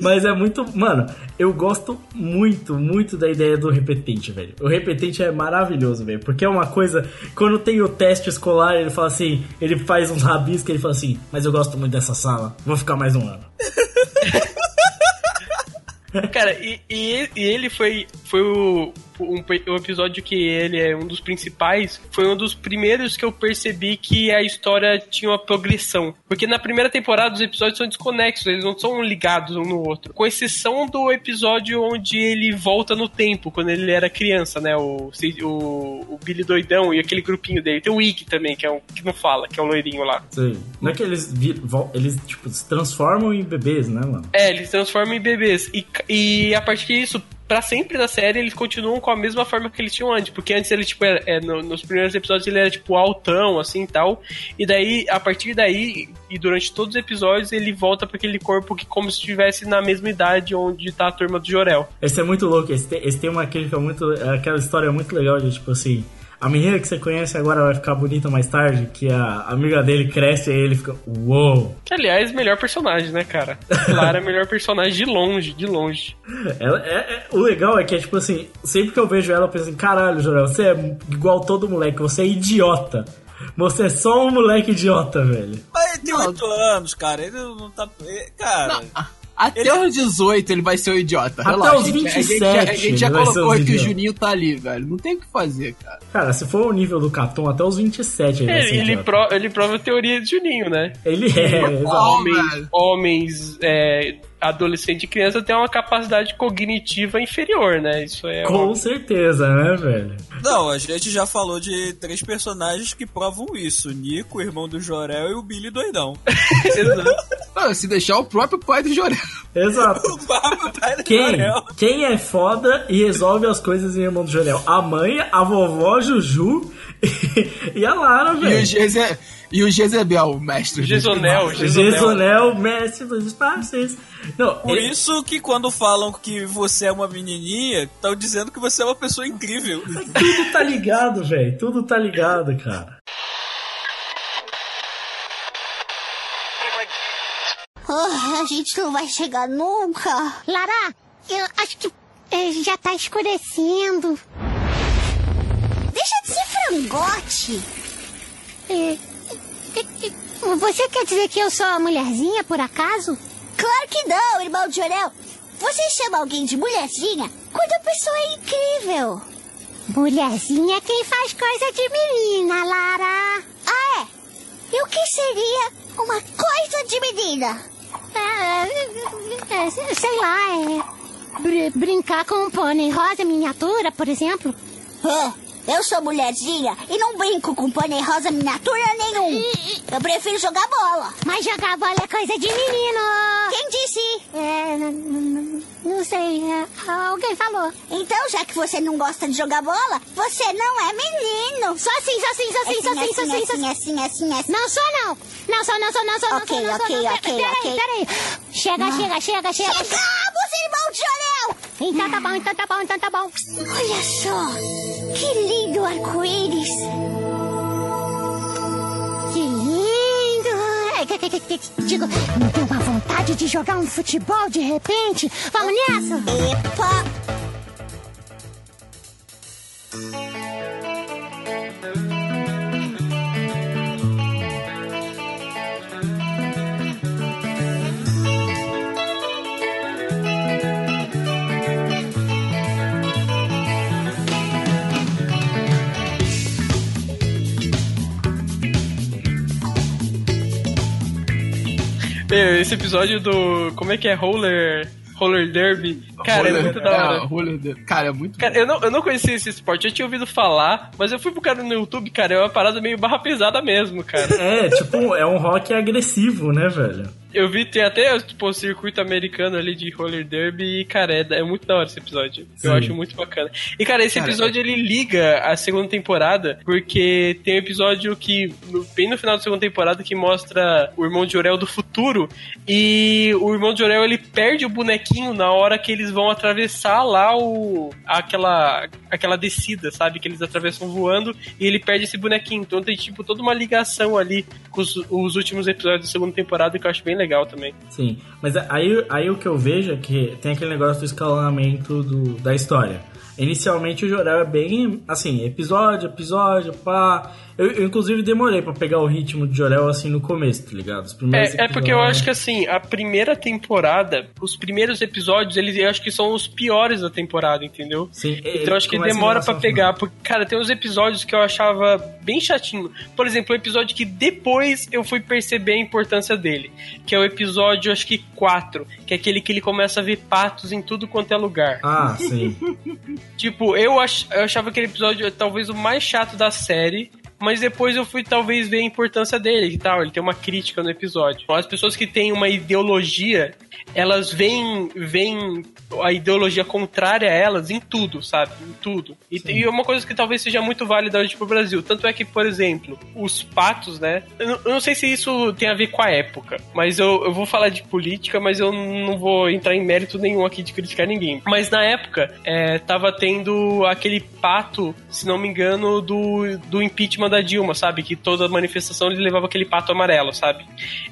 Mas é muito. Mano, eu gosto muito, muito da ideia do repetente, velho. O repetente é maravilhoso, velho. Porque é uma coisa. Quando tem o teste escolar, ele fala assim. Ele faz uns rabiscos ele fala assim. Mas eu gosto muito dessa sala. Vou ficar mais um ano. Cara, e, e, e ele foi, foi o, um, pe- um episódio que ele é um dos principais. Foi um dos primeiros que eu percebi que a história tinha uma progressão. Porque na primeira temporada os episódios são desconexos, eles não são ligados um no outro. Com exceção do episódio onde ele volta no tempo, quando ele era criança, né? O, o, o Billy Doidão e aquele grupinho dele. Tem o Ig também, que, é um, que não fala, que é o loirinho lá. Sim. Não é que eles, eles tipo, se transformam em bebês, né, mano? É, eles se transformam em bebês. E, e a partir disso, pra sempre da série, eles continuam com a mesma forma que eles tinham antes. Porque antes ele, tipo, era- é, no- nos primeiros episódios ele era, tipo, altão, assim tal. E daí, a partir daí, e durante todos os episódios, ele volta pra aquele corpo que como se estivesse na mesma idade onde tá a turma do Jorel. Esse é muito louco. Esse tem, esse tem uma crítica muito. Aquela história muito legal de tipo assim. A menina que você conhece agora vai ficar bonita mais tarde, que a amiga dele cresce e ele fica. Uou! Que, aliás, melhor personagem, né, cara? Clara é melhor personagem de longe, de longe. Ela, é, é- o legal é que é tipo assim, sempre que eu vejo ela, eu penso assim, caralho, Jorel, você é igual todo moleque, você é idiota. Você é só um moleque idiota, velho. Mas ele tem 8 anos, cara. Ele não tá. Cara. Até os 18 ele vai ser um idiota. Até Relaxa. os A gente- 27 A gente, a gente já ele colocou que o. Juninho tá ali, velho. Não tem o que fazer, cara. Cara, se for o nível do Caton, até os 27 ele vai ser Ele, ele, idiota. pro- ele prova a teoria de Juninho, né? Ele é, exato. Homens, homens é, adolescente e criança tem uma capacidade cognitiva inferior, né? Isso é. Com certeza, né, velho? Não, a gente já falou de três personagens que provam isso: Nico, o irmão do Jorel e o Billy doidão. Ah, se deixar o próprio pai do Jorel. Exato. o próprio pai do Quem? Jorel. Quem é foda e resolve as coisas em Irmão do Jorel? A mãe, a vovó Juju e a Lara, E o, velho. Geze... e o Jezebel, o mestre. dos Gesonel, animais. Gesonel, mestre dos espaços. Não, Por ele- isso que quando falam que você é uma menininha, estão dizendo que você é uma pessoa incrível. tudo tá ligado, velho. Tudo tá ligado, cara. Ah, a gente não vai chegar nunca. Lara, eu acho que é, já tá escurecendo. Deixa de ser frangote. É, você quer dizer que eu sou a mulherzinha, por acaso? Claro que não, irmão de Jorel. Você chama alguém de mulherzinha quando a pessoa é incrível. Mulherzinha é quem faz coisa de menina, Lara. Ah, é? E o que seria uma coisa de menina? É, sei lá, é. br- brincar com um pônei rosa miniatura, por exemplo. É, eu sou mulherzinha e não brinco com pônei rosa miniatura nenhum. Eu prefiro jogar bola. Mas jogar bola é coisa de menino. Quem disse? É, não sei, é, alguém falou. Então, já que você não gosta de jogar bola, você não é menino. Só assim, só assim, só assim, só assim, só assim, só assim, assim, assim, assim. Não sou não. Não sou, não sou, não sou, não Ok, sou, não ok, sou. não. ok, peraí, ok. peraí. Chega, Ah. chega, chega, chega. Chegamos, irmão de Jorel! Então tá bom, então tá bom, então tá bom. Olha só, que lindo arco-íris. Digo, me deu uma vontade de jogar um futebol de repente. Vamos nessa? Epa! Esse episódio do. Como é que é? Roller. Roller Derby. Cara, é muito da hora. é, roller. Cara, é muito Cara, eu não, eu não conhecia esse esporte, eu tinha ouvido falar, mas eu fui pro cara no YouTube, cara, é uma parada meio barra pesada mesmo, cara. É, tipo, é um rock agressivo, né, velho? Eu vi, tem até tipo, o circuito americano ali de roller derby e, cara, é, é muito da hora esse episódio. Eu Sim. acho muito bacana. E, cara, esse Cara, episódio ele liga a segunda temporada, porque tem um episódio que, no- bem no final da segunda temporada, que mostra o irmão de Jorel do futuro, e o irmão de Jorel ele perde o bonequinho na hora que eles vão atravessar lá o aquela, aquela descida, sabe? Que eles atravessam voando e ele perde esse bonequinho. Então tem, tipo, toda uma ligação ali com os, os últimos episódios da segunda temporada que eu acho bem legal também. Sim, mas aí, aí o que eu vejo é que tem aquele negócio do escalonamento do, da história. Inicialmente o Jorel é bem, assim, episódio, episódio, pá. Eu, eu, inclusive demorei pra pegar o ritmo de Jorel assim no começo, tá ligado? Os primeiros É, é porque eu acho que assim, a primeira temporada, os primeiros episódios, eles eu acho que são os piores da temporada, entendeu? Sim, Então eu acho que demora no pegar, porque, cara, tem uns episódios que eu achava bem chatinho. Por exemplo, o episódio que depois eu fui perceber a importância dele, que é o episódio, acho que 4, que é aquele que ele começa a ver patos em tudo quanto é lugar. Ah, sim. Tipo, eu, ach, eu achava aquele episódio talvez o mais chato da série. Mas depois eu fui talvez ver a importância dele e tal. Ele tem uma crítica no episódio. As pessoas que têm uma ideologia, elas veem, veem a ideologia contrária a elas em tudo, sabe? Em tudo. E, e é uma coisa que talvez seja muito válida hoje pro Brasil. Tanto é que, por exemplo, os patos, né? Eu não, eu não sei se isso tem a ver com a época, mas eu, eu vou falar de política, mas eu não vou entrar em mérito nenhum aqui de criticar ninguém. Mas na época, é, tava tendo aquele pato, se não me engano, do, do impeachment da Dilma, sabe? Que toda manifestação ele levava aquele pato amarelo, sabe?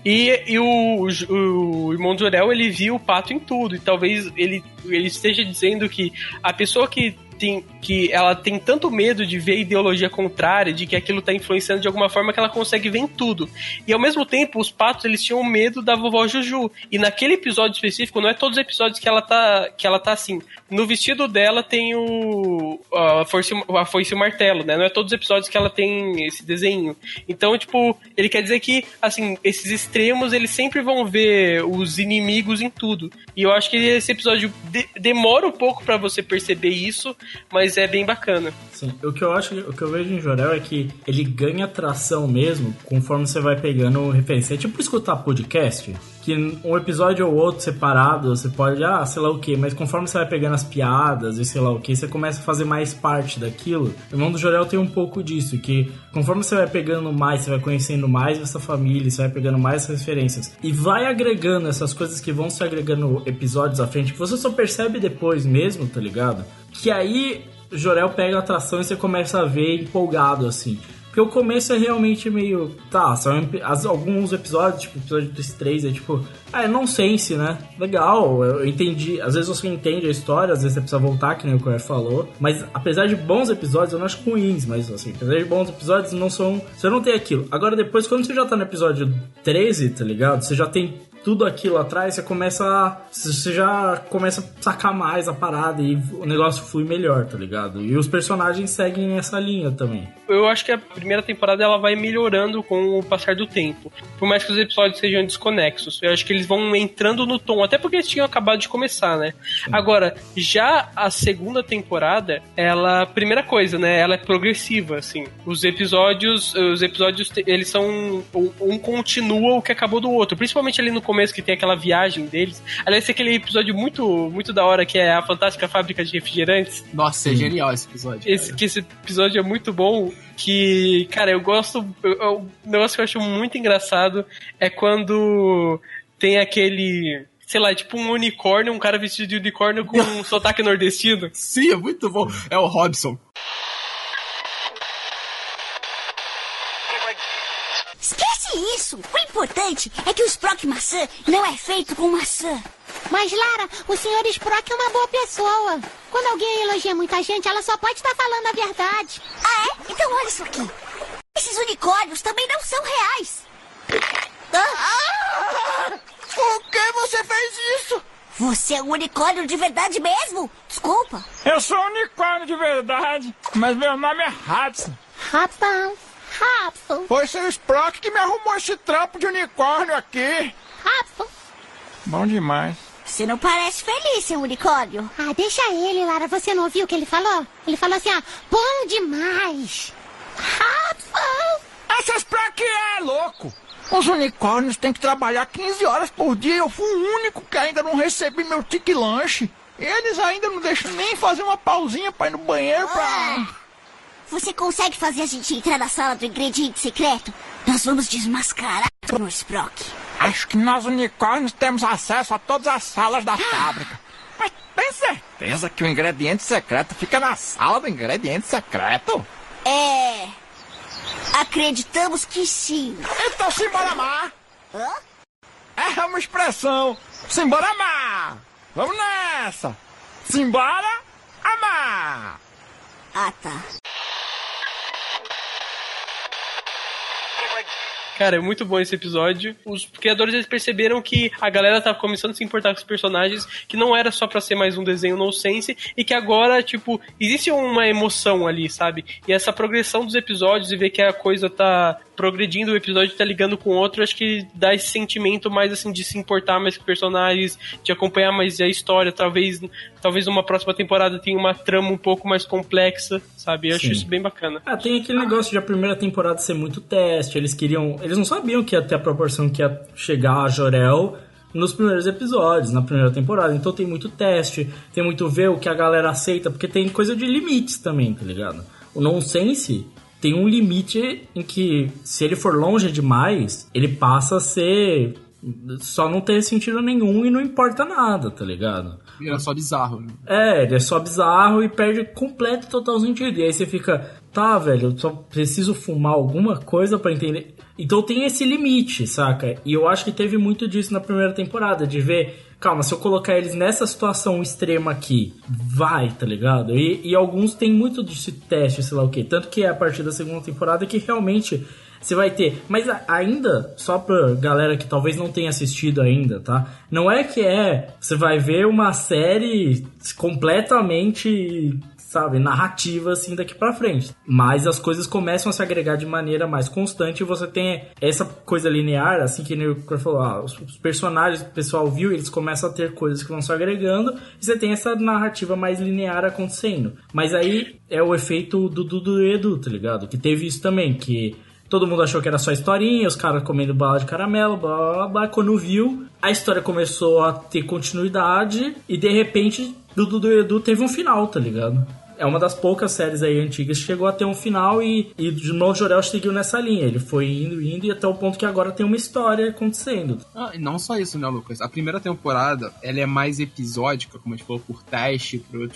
E, e o, o, o irmão Jorel, ele viu o pato em tudo, e talvez ele, ele esteja dizendo que a pessoa que tem, que ela tem tanto medo de ver ideologia contrária, de que aquilo tá influenciando de alguma forma que ela consegue ver em tudo. E ao mesmo tempo, os patos eles tinham medo da vovó Juju. E naquele episódio específico, não é todos os episódios que ela tá, que ela tá assim. No vestido dela tem o a força, a foice e o martelo, né? Não é todos os episódios que ela tem esse desenho. Então, tipo, ele quer dizer que, assim, esses extremos, eles sempre vão ver os inimigos em tudo. E eu acho que esse episódio de- demora um pouco pra você perceber isso, mas é bem bacana. Sim, o que eu acho, o que eu vejo em Jorel é que ele ganha tração mesmo conforme você vai pegando referência. É tipo escutar podcast, que um episódio ou outro separado, você pode, ah, sei lá o que, mas conforme você vai pegando as piadas e sei lá o que, você começa a fazer mais parte daquilo. O irmão do Jorel tem um pouco disso, que conforme você vai pegando mais, você vai conhecendo mais essa família, você vai pegando mais referências e vai agregando essas coisas que vão se agregando episódios à frente, que você só percebe depois mesmo, tá ligado? Que aí Jorel pega a atração e você começa a ver empolgado, assim. Porque o começo é realmente meio. Tá, são as- alguns episódios, tipo, episódio dos três é tipo. Ah, é nonsense, né? Legal, eu entendi. Às vezes você entende a história, às vezes você precisa voltar, que nem o Claire falou. Mas apesar de bons episódios, eu não acho ruins, mas assim, apesar de bons episódios, não são. Você não tem aquilo. Agora depois, quando você já tá no episódio 13, tá ligado? Você já tem tudo aquilo atrás, você começa a, você já começa a sacar mais a parada e o negócio flui melhor, tá ligado? E os personagens seguem essa linha também. Eu acho que a primeira temporada ela vai melhorando com o passar do tempo. Por mais que os episódios sejam desconexos. Eu acho que eles vão entrando no tom, até porque eles tinham acabado de começar, né? Agora, já a segunda temporada, ela, primeira coisa, né, ela é progressiva, assim. Os episódios, os episódios eles são um, um continua o que acabou do outro, principalmente ali no começo que tem aquela viagem deles. Aliás, tem aquele episódio muito muito da hora que é a fantástica fábrica de refrigerantes. Nossa, é genial esse episódio. Esse, que esse episódio é muito bom. Que, cara, eu gosto. eu- eu- um negócio que eu acho muito engraçado é quando tem aquele. Sei lá, tipo um unicórnio, um cara vestido de unicórnio com um sotaque nordestino. Sim, é muito bom. É o Robson. Esquece isso! O importante é que o Sprock maçã não é feito com maçã. Mas, Lara, o senhor Sprock é uma boa pessoa. Quando alguém elogia muita gente, ela só pode estar falando a verdade. Ah, é? Então olha isso aqui. Esses unicórnios também não são reais. Ah! Por que você fez isso? Você é um unicórnio de verdade mesmo? Desculpa. Eu sou um unicórnio de verdade, mas meu nome é Hudson. Hudson, Hudson, Foi seu Sprock que me arrumou esse trampo de unicórnio aqui. Hudson. Bom demais. Você não parece feliz, seu unicórnio. Ah, deixa ele, Lara. Você não ouviu o que ele falou? Ele falou assim, ah, bom demais. Hudson. Esse Sprock é louco. Os unicórnios têm que trabalhar 15 horas por dia. Eu fui o único que ainda não recebi meu tique lanche. Eles ainda não deixam nem fazer uma pausinha pra ir no banheiro pra. Você consegue fazer a gente entrar na sala do ingrediente secreto? Nós vamos desmascarar o Sprock. Acho que nós unicórnios temos acesso a todas as salas da fábrica. Mas tem certeza que o ingrediente secreto fica na sala do ingrediente secreto? É. Acreditamos que sim. Então simbora amar! Hã? É uma expressão. Simbora amar! Vamos nessa! Simbora amar! Ah, tá. Cara, é muito bom esse episódio. Os criadores eles perceberam que a galera tava começando a se importar com os personagens, que não era só pra ser mais um desenho nonsense, e que agora, tipo, existe uma emoção ali, sabe? E essa progressão dos episódios e ver que a coisa tá progredindo, o episódio tá ligando com o outro, acho que dá esse sentimento mais assim de se importar mais com os personagens, de acompanhar mais a história, talvez talvez numa próxima temporada tenha uma trama um pouco mais complexa, sabe? Eu acho Sim. isso bem bacana. Ah, tem aquele negócio de a primeira temporada ser muito teste. Eles queriam. Eles não sabiam que ia ter a proporção que ia chegar a Jorel nos primeiros episódios, na primeira temporada. Então tem muito teste, tem muito ver o que a galera aceita, porque tem coisa de limites também, tá ligado? O nonsense tem um limite em que, se ele for longe demais, ele passa a ser. Só não ter sentido nenhum e não importa nada, tá ligado? Vira só bizarro. né? É, ele é só bizarro e perde completo e total sentido. E aí você fica, tá, velho, eu só preciso fumar alguma coisa pra entender. Então tem esse limite, saca? E eu acho que teve muito disso na primeira temporada, de ver calma, se eu colocar eles nessa situação extrema aqui, vai, tá ligado? E, e alguns tem muito desse teste, sei lá o que. Tanto que é a partir da segunda temporada que realmente você vai ter. Mas ainda, só pra galera que talvez não tenha assistido ainda, tá? Não é que é. Você vai ver uma série completamente. Sabe, narrativa assim daqui pra frente. Mas as coisas começam a se agregar de maneira mais constante e você tem essa coisa linear, assim que o Cor falou, ah, os personagens, o pessoal viu, eles começam a ter coisas que vão se agregando e você tem essa narrativa mais linear acontecendo. Mas aí é o efeito do Dudu e Edu, tá ligado? Que teve isso também, que Todo mundo achou que era só historinha, os caras comendo bala de caramelo, blá blá blá. Quando viu, a história começou a ter continuidade e de repente Dudu do Edu teve um final, tá ligado? É uma das poucas séries aí antigas que chegou a ter um final e, e de novo Jorel seguiu nessa linha. Ele foi indo, indo e até o ponto que agora tem uma história acontecendo. Ah, e não só isso, né, Lucas? A primeira temporada, ela é mais episódica, como a gente falou, por teste, por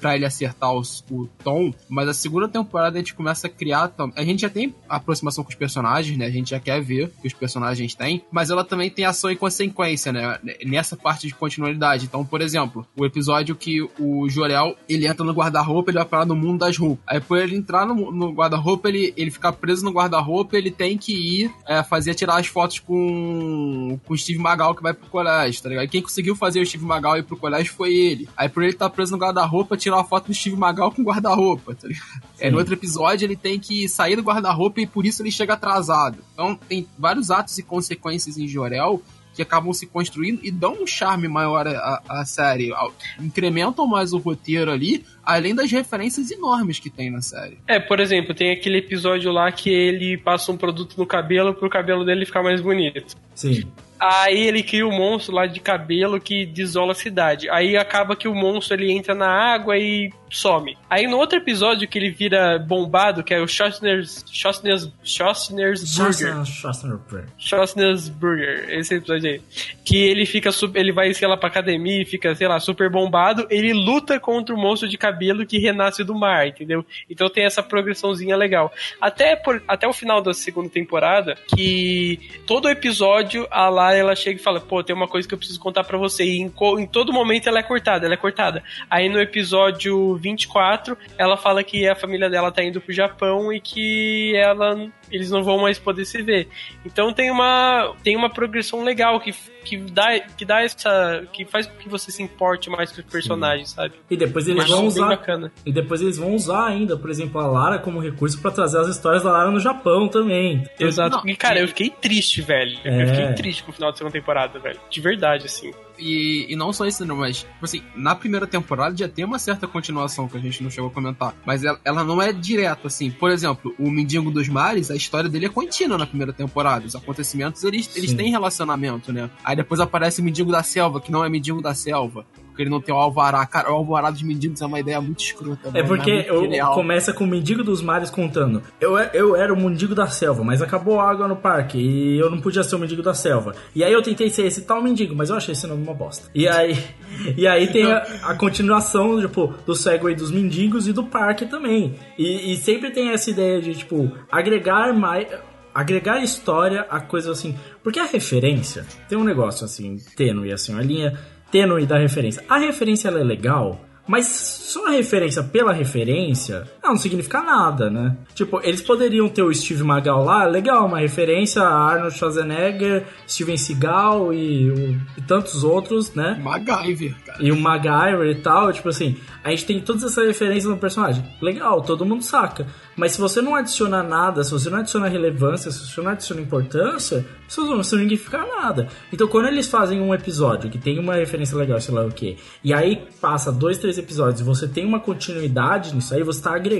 pra ele acertar os- o tom. Mas a segunda temporada a gente começa a criar... A gente já tem aproximação com os personagens, né? A gente já quer ver que os personagens têm. Mas ela também tem ação e consequência, né? Nessa parte de continuidade. Então, por exemplo, o episódio que o Jorel, ele entra no guarda-roupa, ele vai parar no mundo das roupas. Aí, por ele entrar no, no guarda-roupa, ele, ele ficar preso no guarda-roupa, ele tem que ir é, fazer tirar as fotos com, com o Steve Magal que vai pro colégio, tá ligado? E quem conseguiu fazer o Steve Magal ir pro colégio foi ele. Aí, por ele estar preso no guarda-roupa, tirar uma foto do Steve Magal com o guarda-roupa, tá ligado? É, no outro episódio, ele tem que sair do guarda-roupa e por isso ele chega atrasado. Então, tem vários atos e consequências em Jorel que acabam se construindo e dão um charme maior à, à série. Incrementam mais o roteiro ali, além das referências enormes que tem na série. É, por exemplo, tem aquele episódio lá que ele passa um produto no cabelo pro cabelo dele ficar mais bonito. Sim. Aí ele cria um monstro lá de cabelo que desola a cidade. Aí acaba que o monstro ele entra na água e some. Aí no outro episódio que ele vira bombado, que é o Schostner's, Schostner's, Schostner's Burger. Schostner's Burger, esse episódio aí. Que ele fica, ele vai, sei lá, pra academia e fica, sei lá, super bombado. Ele luta contra o monstro de cabelo que renasce do mar, entendeu? Então tem essa progressãozinha legal. Até, por, até o final da segunda temporada, que todo episódio a Ela chega e fala: pô, tem uma coisa que eu preciso contar pra você. E em, em todo momento ela é cortada, ela é cortada. Aí no episódio 24, ela fala que a família dela tá indo pro Japão e que ela eles não vão mais poder se ver. Então tem uma tem uma progressão legal que, que dá que dá essa que faz com que você se importe mais com os personagens, sabe? E depois eles Mas vão usar. bacana. E depois eles vão usar ainda, por exemplo, a Lara como recurso pra trazer as histórias da Lara no Japão também. Exato. e cara, eu fiquei triste, velho. É. Eu fiquei triste com o final da segunda temporada, velho. De verdade, assim. E, e não só isso, não, mas, tipo assim, na primeira temporada já tem uma certa continuação que a gente não chegou a comentar. Mas ela, ela não é direto, assim. Por exemplo, o Mendigo dos Mares, a história dele é contínua na primeira temporada. Os acontecimentos, eles, eles têm relacionamento, né? Aí depois aparece o Mendigo da Selva, que não é Mendigo da Selva. Porque ele não tem o alvará. Cara, o alvará dos mendigos é uma ideia muito escrota. É porque genial. começa com o mendigo dos mares contando. Eu, eu era o mendigo da selva, mas acabou a água no parque e eu não podia ser o mendigo da selva. E aí eu tentei ser esse tal mendigo, mas eu achei esse nome uma bosta. E aí, e aí tem a, a continuação, tipo, do Segway dos mendigos e do parque também. E, e sempre tem essa ideia de, tipo, agregar mais. Agregar história a coisas assim. Porque a referência tem um negócio assim, tênue, assim, uma linha tênue da referência. A referência é legal, mas só a referência pela referência ela não significa nada, né? Tipo, eles poderiam ter o Steve Magal lá, legal, uma referência a Arnold Schwarzenegger, Steven Seagal e, o- e tantos outros, né? MacGyver, cara. E o MacGyver e tal, tipo assim, a gente tem todas essas referências no personagem. Legal, todo mundo saca. Mas se você não adiciona nada, se você não adiciona relevância, se você não adiciona importância, isso não significa nada. Então quando eles fazem um episódio que tem uma referência legal, sei lá o que, e aí passa dois, três episódios e você tem uma continuidade nisso aí, você está agregando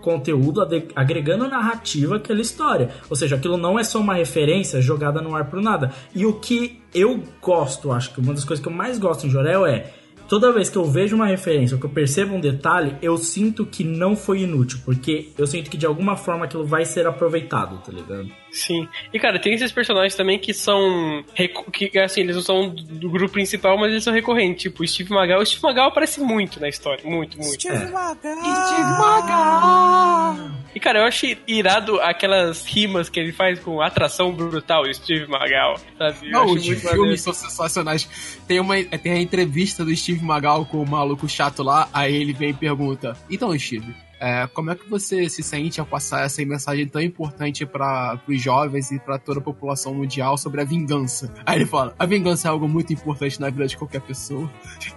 conteúdo, ade- agregando narrativa àquela história. Ou seja, aquilo não é só uma referência jogada no ar por nada. E o que eu gosto, acho que uma das coisas que eu mais gosto em Jorel é toda vez que eu vejo uma referência, ou que eu percebo um detalhe, eu sinto que não foi inútil, porque eu sinto que de alguma forma aquilo vai ser aproveitado, tá ligado? Sim. E cara, tem esses personagens também que são. que assim, eles não são do grupo principal, mas eles são recorrentes. Tipo, o Steve Magal. O Steve Magal aparece muito na história. Muito, muito. Steve Magal. Steve Magal. E cara, eu achei irado aquelas rimas que ele faz com atração brutal, Steve Magal. Sabe? Não, acho os filmes são sensacionais. Tem, uma, tem a entrevista do Steve Magal com o maluco chato lá, aí ele vem e pergunta: Então, Steve, é, como é que você se sente ao passar essa mensagem tão importante para os jovens e para toda a população mundial sobre a vingança? Aí ele fala: A vingança é algo muito importante na vida de qualquer pessoa.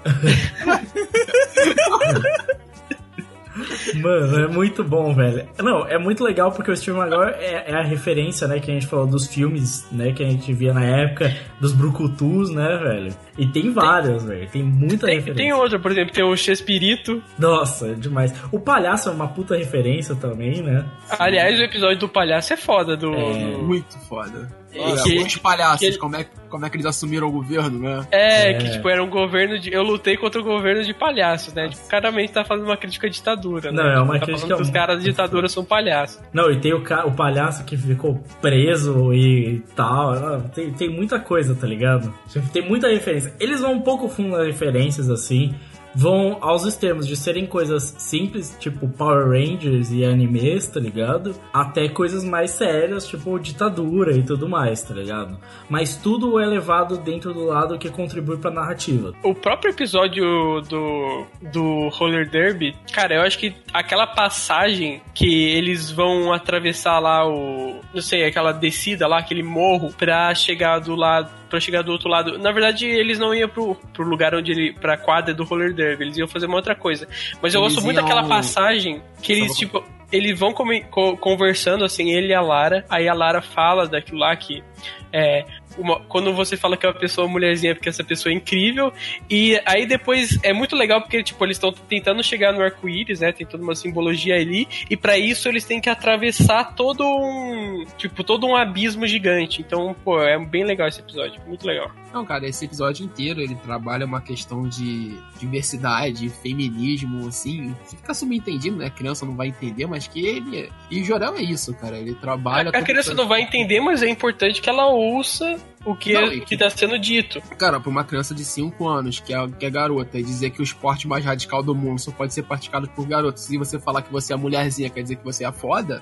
Mano, é muito bom, velho. Não, é muito legal porque o Steve Magal é, é a referência, né, que a gente falou dos filmes, né, que a gente via na época, dos brucutus, né, velho. E tem vários, velho. Tem muita Tem, referência. tem outro, por exemplo, tem o Chespirito. Nossa, é demais. O palhaço é uma puta referência também, né? Aliás, o episódio do palhaço é foda. Do, É. do- Muito foda. É, Olha, que- os palhaços, que ele- como, é, como é que eles assumiram o governo, né? É, que tipo, era um governo de. Eu lutei contra o governo de palhaços, né? Tipo, claramente tá fazendo uma crítica à ditadura, né? Não, é uma tá crítica falando que os caras da ditadura são palhaços. Não, e tem o, ca- o palhaço que ficou preso e tal. Ah, Tem, tem muita coisa, tá ligado? Tem muita referência. Eles vão um pouco fundo nas referências, assim. Vão aos extremos de serem coisas simples, tipo Power Rangers e animes, tá ligado? Até coisas mais sérias, tipo ditadura e tudo mais, tá ligado? Mas tudo é levado dentro do lado que contribui pra narrativa. O próprio episódio do, do Roller Derby, cara, eu acho que aquela passagem que eles vão atravessar lá o. Não sei, aquela descida lá, aquele morro, pra chegar do lado. Pra chegar do outro lado. Na verdade, eles não iam pro, pro lugar onde ele. pra quadra do Roller Derby, eles iam fazer uma outra coisa. Mas eu Eles gosto muito iam- daquela passagem que eles, tipo. Eles vão conversando, assim, ele e a Lara. Aí a Lara fala daquilo lá que. É, uma- quando você fala que é uma pessoa mulherzinha, é porque essa pessoa é incrível. E aí depois é muito legal porque, tipo, eles estão tentando chegar no arco-íris, né? Tem toda uma simbologia ali. E pra isso eles têm que atravessar todo um. Tipo, todo um abismo gigante. Então, pô, é bem legal esse episódio. Muito legal. Não, cara, esse episódio inteiro ele trabalha uma questão de diversidade, feminismo, assim. Você fica subentendido, né? A criança não vai entender, mas que ele. E o Jorel é isso, cara. Ele trabalha. A criança não vai entender, mas é importante que ela ouça o que, Não, é, e que tá sendo dito. Cara, pra uma criança de 5 anos, que é, que é garota, e dizer que o esporte mais radical do mundo só pode ser praticado por garotos, se você falar que você é mulherzinha, quer dizer que você é foda,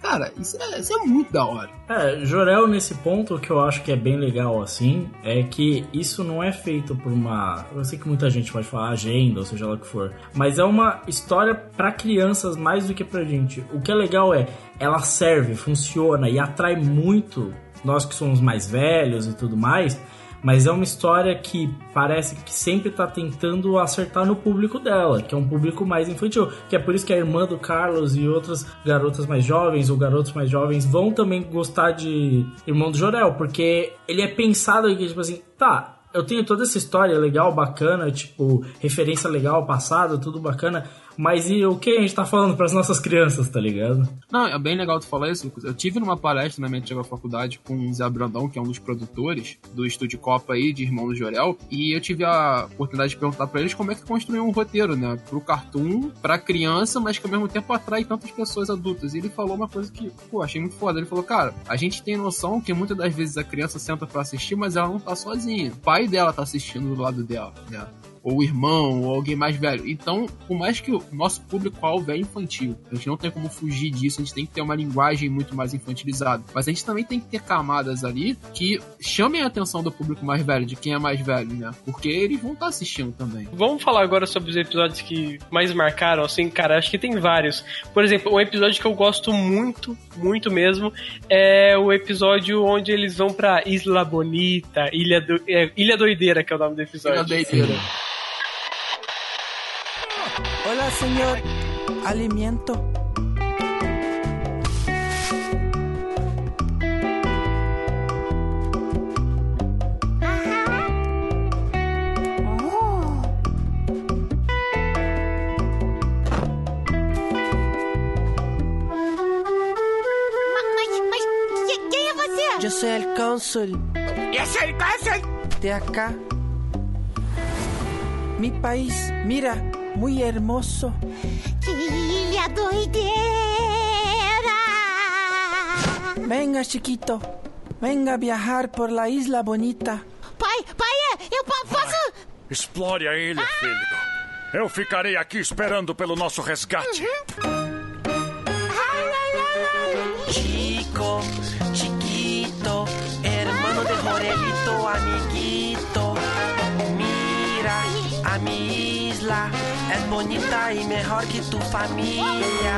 cara, isso é, isso é muito da hora. É, Jorel, nesse ponto, o que eu acho que é bem legal, assim, é que isso não é feito por uma. Eu sei que muita gente pode falar agenda, ou seja lá o que for, mas é uma história pra crianças mais do que pra gente. O que é legal é, ela serve, funciona e atrai muito nós que somos mais velhos e tudo mais. Mas é uma história que parece que sempre tá tentando acertar no público dela, que é um público mais infantil. Que é por isso que a irmã do Carlos e outras garotas mais jovens ou garotos mais jovens vão também gostar de Irmão do Jorel, porque ele é pensado aqui, tipo assim, tá, eu tenho toda essa história legal, bacana, tipo, referência legal passado, tudo bacana, mas e o que a gente tá falando pras nossas crianças, tá ligado? Não, é bem legal tu falar isso, Lucas. Eu tive numa palestra na minha antiga faculdade com o Zé Brandão, que é um dos produtores do Estúdio Copa aí, de Irmão do Jorel, e eu tive a oportunidade de perguntar pra eles como é que construiu um roteiro, né? Pro cartoon, pra criança, mas que ao mesmo tempo atrai tantas pessoas adultas. E ele falou uma coisa que, pô, achei muito foda. Ele falou, cara, a gente tem noção que muitas das vezes a criança senta pra assistir, mas ela não tá sozinha. O pai dela tá assistindo do lado dela, né? Ou o irmão, ou alguém mais velho. Então, por mais que o nosso público-alvo é infantil, a gente não tem como fugir disso, a gente tem que ter uma linguagem muito mais infantilizada. Mas a gente também tem que ter camadas ali que chamem a atenção do público mais velho, de quem é mais velho, né? Porque eles vão estar assistindo também. Vamos falar agora sobre os episódios que mais marcaram, assim, cara, acho que tem vários. Por exemplo, um episódio que eu gosto muito, muito mesmo, é o episódio onde eles vão pra Isla Bonita, Ilha, do, é, Ilha Doideira, que é o nome do episódio. Ilha Doideira. Hola, señor. Alimento. Yo soy el cónsul Yo soy el cónsul. de acá. mi país, mira, muy hermoso. Que ilha doideira! Venga, chiquito. Venga a viajar por la isla bonita. Pai, pai, eu po- posso... Explore a ilha, filho. Eu ficarei aqui esperando pelo nosso resgate. Chico, chiquito, hermano de Jorelito, amiguito. Mira, a mi isla es bonita y mejor que tu familia.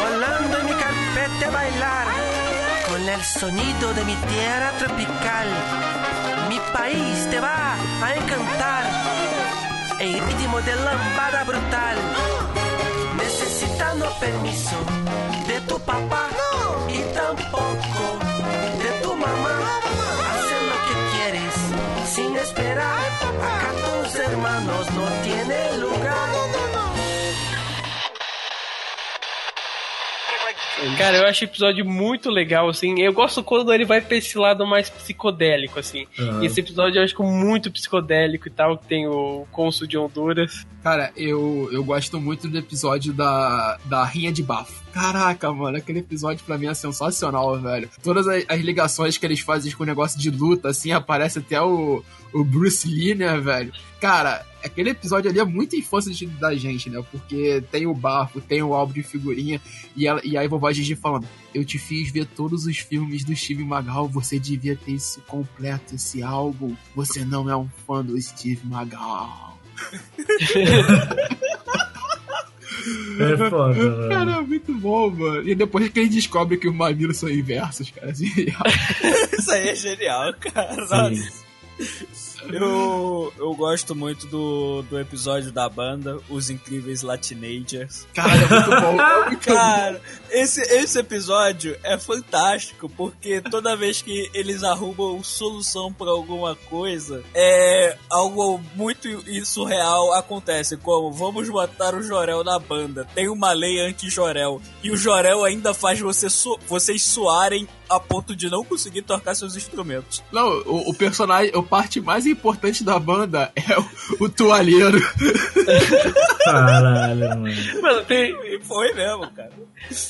Volando en mi carpete a bailar con el sonido de mi tierra tropical. Mi país te va a encantar en ritmo de lambada brutal. Necesitando permiso de tu papá y tampoco de tu mamá. Hacen lo que quieres sin esperar. Acá tus hermanos no tienen lugar. Cara, eu acho o episódio muito legal, assim. Eu gosto quando ele vai pra esse lado mais psicodélico, assim. E esse episódio eu acho é muito psicodélico e tal, que tem o cônsul de Honduras. Cara, eu, eu gosto muito do episódio da, da Rinha de Bafo. Caraca, mano, aquele episódio pra mim é sensacional, velho. Todas as, as ligações que eles fazem com o negócio de luta, assim, aparece até o, o Bruce Lee, né, velho? Cara, aquele episódio ali é muita infância de- da gente, né? Porque tem o bafo, tem o álbum de figurinha, e, ela, e aí vovó Gigi falando: Eu te fiz ver todos os filmes do Steve Magal, você devia ter isso completo, esse álbum. Você não é um fã do Steve Magal. É foda, mano. Cara, é muito bom, mano. E depois que ele descobre que os mamilos são inversos, cara. Assim, Isso aí é genial, cara. Sim. Eu, eu gosto muito do, do episódio da banda, Os Incríveis Latinagers. Cara, é muito bom. É muito Cara, esse, esse episódio é fantástico, porque toda vez que eles arrumam solução pra alguma coisa, é algo muito surreal acontece, como vamos botar o Jorel na banda, tem uma lei anti-Jorel, e o Jorel ainda faz você su- vocês suarem a ponto de não conseguir tocar seus instrumentos. Não, o, o personagem, a parte mais importante da banda é o, o toalheiro. Caralho, mano. Mano, tem. Foi mesmo, cara.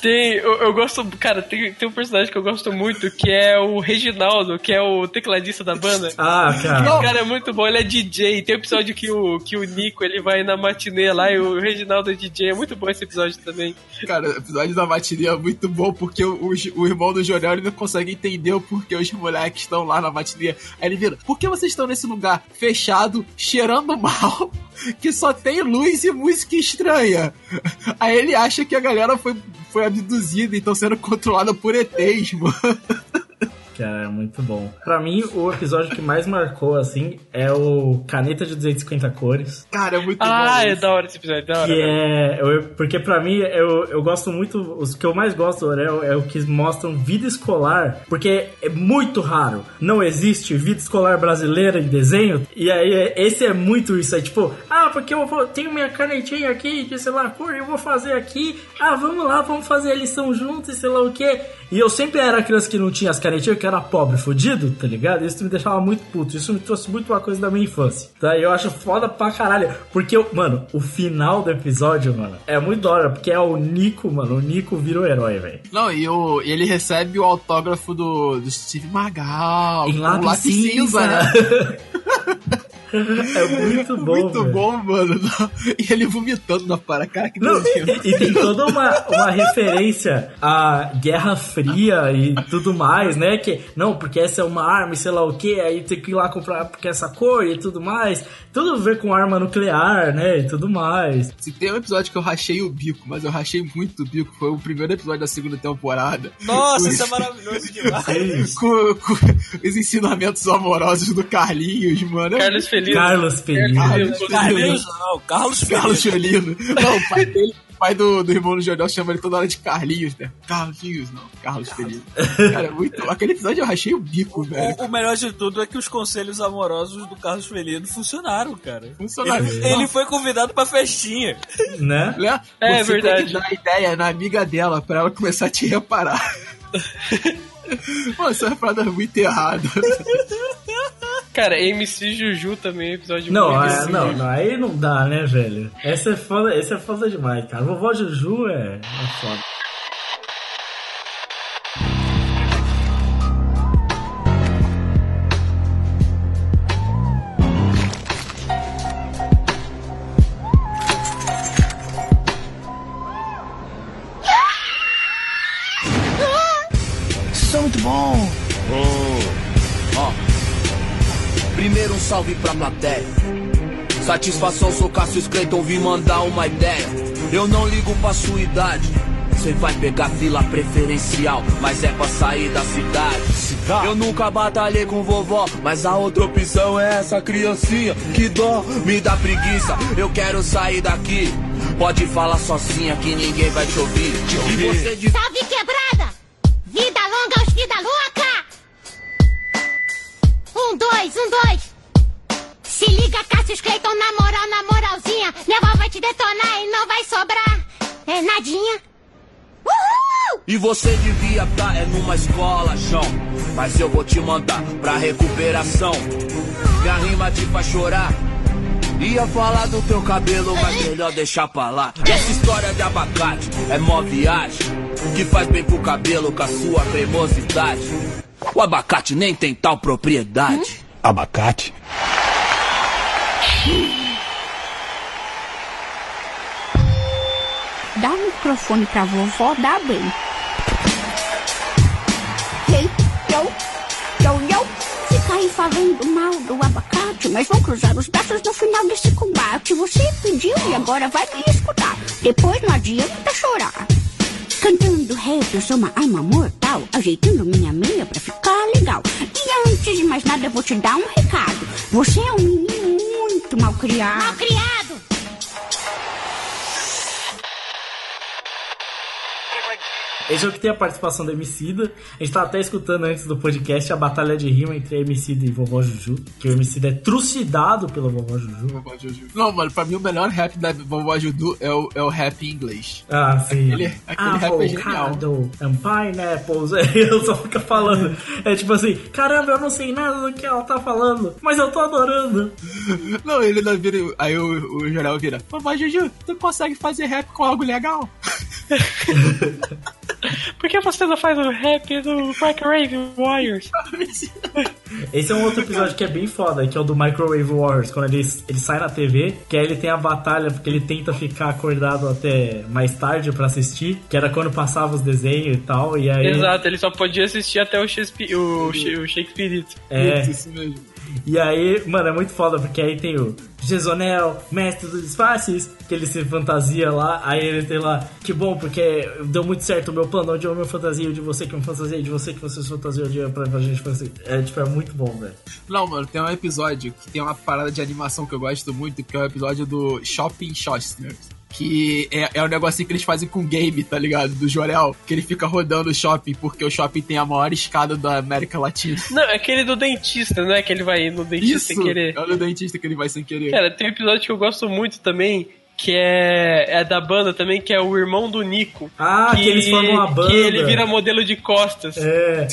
Tem. Eu, eu gosto. Cara, tem, tem um personagem que eu gosto muito, que é o Reginaldo, que é o tecladista da banda. Ah, cara. Esse cara é muito bom, ele é DJ. Tem um episódio que o, que o Nico ele vai na matinê lá e o Reginaldo é DJ. É muito bom esse episódio também. Cara, o episódio da matinê é muito bom porque o, o, o irmão do Jorel ele não consegue entender o porquê os moleques estão lá na matinê. Aí ele vira: Por que vocês estão nesse lugar fechado, cheirando mal, que só tem luz e música estranha? Aí ele acha que a galera foi, foi abduzida e estão sendo controlada por ETs, mano. Cara, é muito bom. Pra mim, o episódio que mais marcou, assim, é o Caneta de 250 Cores. Cara, é muito Ah, é da hora esse episódio, da hora. Que velho. é. eu- porque pra mim, eu, eu gosto muito. Os que eu mais gosto é, o- é o que mostram vida escolar. Porque é muito raro. Não existe vida escolar brasileira em desenho. E aí, é- esse é muito isso aí. Tipo, ah, porque eu vou, tenho minha canetinha aqui de sei lá cor, eu vou fazer aqui. Ah, vamos lá, vamos fazer a lição juntos e sei lá o que. E eu sempre era criança que não tinha as canetinhas, que era pobre, fudido, tá ligado? Isso me deixava muito puto. Isso me trouxe muito uma coisa da minha infância. Tá? E eu acho foda pra caralho. Porque, eu- mano, o final do episódio, mano, é muito da hora. Porque é o Nico, mano. O Nico vira o herói, velho. Não, e, o, e ele recebe o autógrafo do, do Steve Magal. Em com lápis cinza. né? É muito bom, Muito velho. bom, mano. E ele vomitando na para, cara, que Não, e, e tem toda uma, uma referência à Guerra Fria e tudo mais, né? Que, não, porque essa é uma arma e sei lá o que, aí tem que ir lá comprar porque essa cor e tudo mais. Tudo a ver com arma nuclear, né? E tudo mais. Se tem um episódio que eu rachei o bico, mas eu rachei muito o bico, foi o primeiro episódio da segunda temporada. Nossa, isso é maravilhoso demais. com, com os ensinamentos amorosos do Carlinhos, mano. Carlos Felino. Carlos Felino. Carlos Carlinhos, não, Carlos Felino. Carlos Felino. Não, o pai dele, o pai do, do irmão do Jordão chama ele toda hora de Carlinhos, né? Carlinhos, não. Carlos Felino. Cara, é muito. Aquele episódio eu rachei o bico, velho. O, o melhor de tudo é que os conselhos amorosos do Carlos Felino funcionaram, cara. Funcionaram. Ele, ele foi convidado pra festinha. Né? Né? É Você verdade. Tem que dar ideia na amiga dela pra ela começar a te reparar. Mano, essa é uma parada muito errada. Cara, MC Juju também, episódio Não, muito é, não, não, aí não dá, né, velho? Essa é foda, essa é foda demais, cara. Vovó Juju é, é foda. Isso é muito bom. Primeiro um salve pra plateia. Satisfação, sou Cassius Clayton, vim mandar uma ideia. Eu não ligo pra sua idade. Cê vai pegar fila preferencial, mas é pra sair da cidade. Eu nunca batalhei com vovó, mas a outra opção é essa criancinha. Que dó, me dá preguiça. Eu quero sair daqui. Pode falar sozinha que ninguém vai te ouvir. E você de Salve quebrada! Dois, um, dois! Se liga, Cassius Clayton, na moral, na moralzinha. Minha avó vai te detonar e não vai sobrar. É nadinha. Uhul! E você devia estar é numa escola, chão. Mas eu vou te mandar pra recuperação. Minha rima te faz chorar. Ia falar do teu cabelo, mas melhor deixar pra lá. Essa história de abacate é mó viagem. Que faz bem pro cabelo com a sua cremosidade. O abacate nem tem tal propriedade. Abacate? Dá o microfone pra vovó, dá bem. Ei, eu, eu, eu. Fica aí falando mal do abacate, mas vão cruzar os braços no final desse combate. Você pediu e agora vai me escutar. Depois não adianta chorar. Cantando rap, eu sou uma arma mortal, ajeitando minha meia pra ficar legal. E antes de mais nada, eu vou te dar um recado. Você é um menino muito mal criado. Mal criado! Esse jogo que tem a participação do Emicida. A gente tava até escutando antes do podcast a batalha de rima entre Emicida e Vovó Juju. Que o Emicida é trucidado pela Vovó Juju. Vovó Juju. Não, mano, pra mim o melhor rap da vovó Juju é o, é o rap em inglês. Ah, sim. Aquele, aquele rap é genial. Avocado and pineapples. Eu só fica falando. É tipo assim, caramba, eu não sei nada do que ela tá falando, mas eu tô adorando. Não, ele não vira. Aí o, o Jorel vira: Vovó Juju, tu consegue fazer rap com algo legal? Por que você não faz o rap do Microwave Warriors? Esse é um outro episódio que é bem foda, que é o do Microwave Wars, quando ele, ele sai na TV, que aí ele tem a batalha, porque ele tenta ficar acordado até mais tarde pra assistir, que era quando passava os desenhos e tal, e aí... Exato, ele só podia assistir até o Shakespeare. O, o Shakespeare. É. Isso mesmo. E aí, mano, é muito foda, porque aí tem o Gesonel, mestre dos disfarces, que ele se fantasia lá, aí ele tem lá, que bom, porque deu muito certo o meu plano, onde eu me fantasia, de você que me fantasia, de você que você se fantasia, eu pra, pra gente fazer. É, tipo, é muito bom, velho. Não, mano, tem um episódio que tem uma parada de animação que eu gosto muito, que é o episódio do Shopping Shostners. Que é, é um negocinho que eles fazem com game, tá ligado? Do Jorel, que ele fica rodando o shopping, porque o shopping tem a maior escada da América Latina. Não, é aquele do dentista, não é que ele vai no dentista Isso! sem querer. É o do dentista que ele vai sem querer. Cara, tem um episódio que eu gosto muito também, que é, é da banda também, que é o irmão do Nico. Ah, que eles formam uma banda. Que ele vira modelo de costas. É.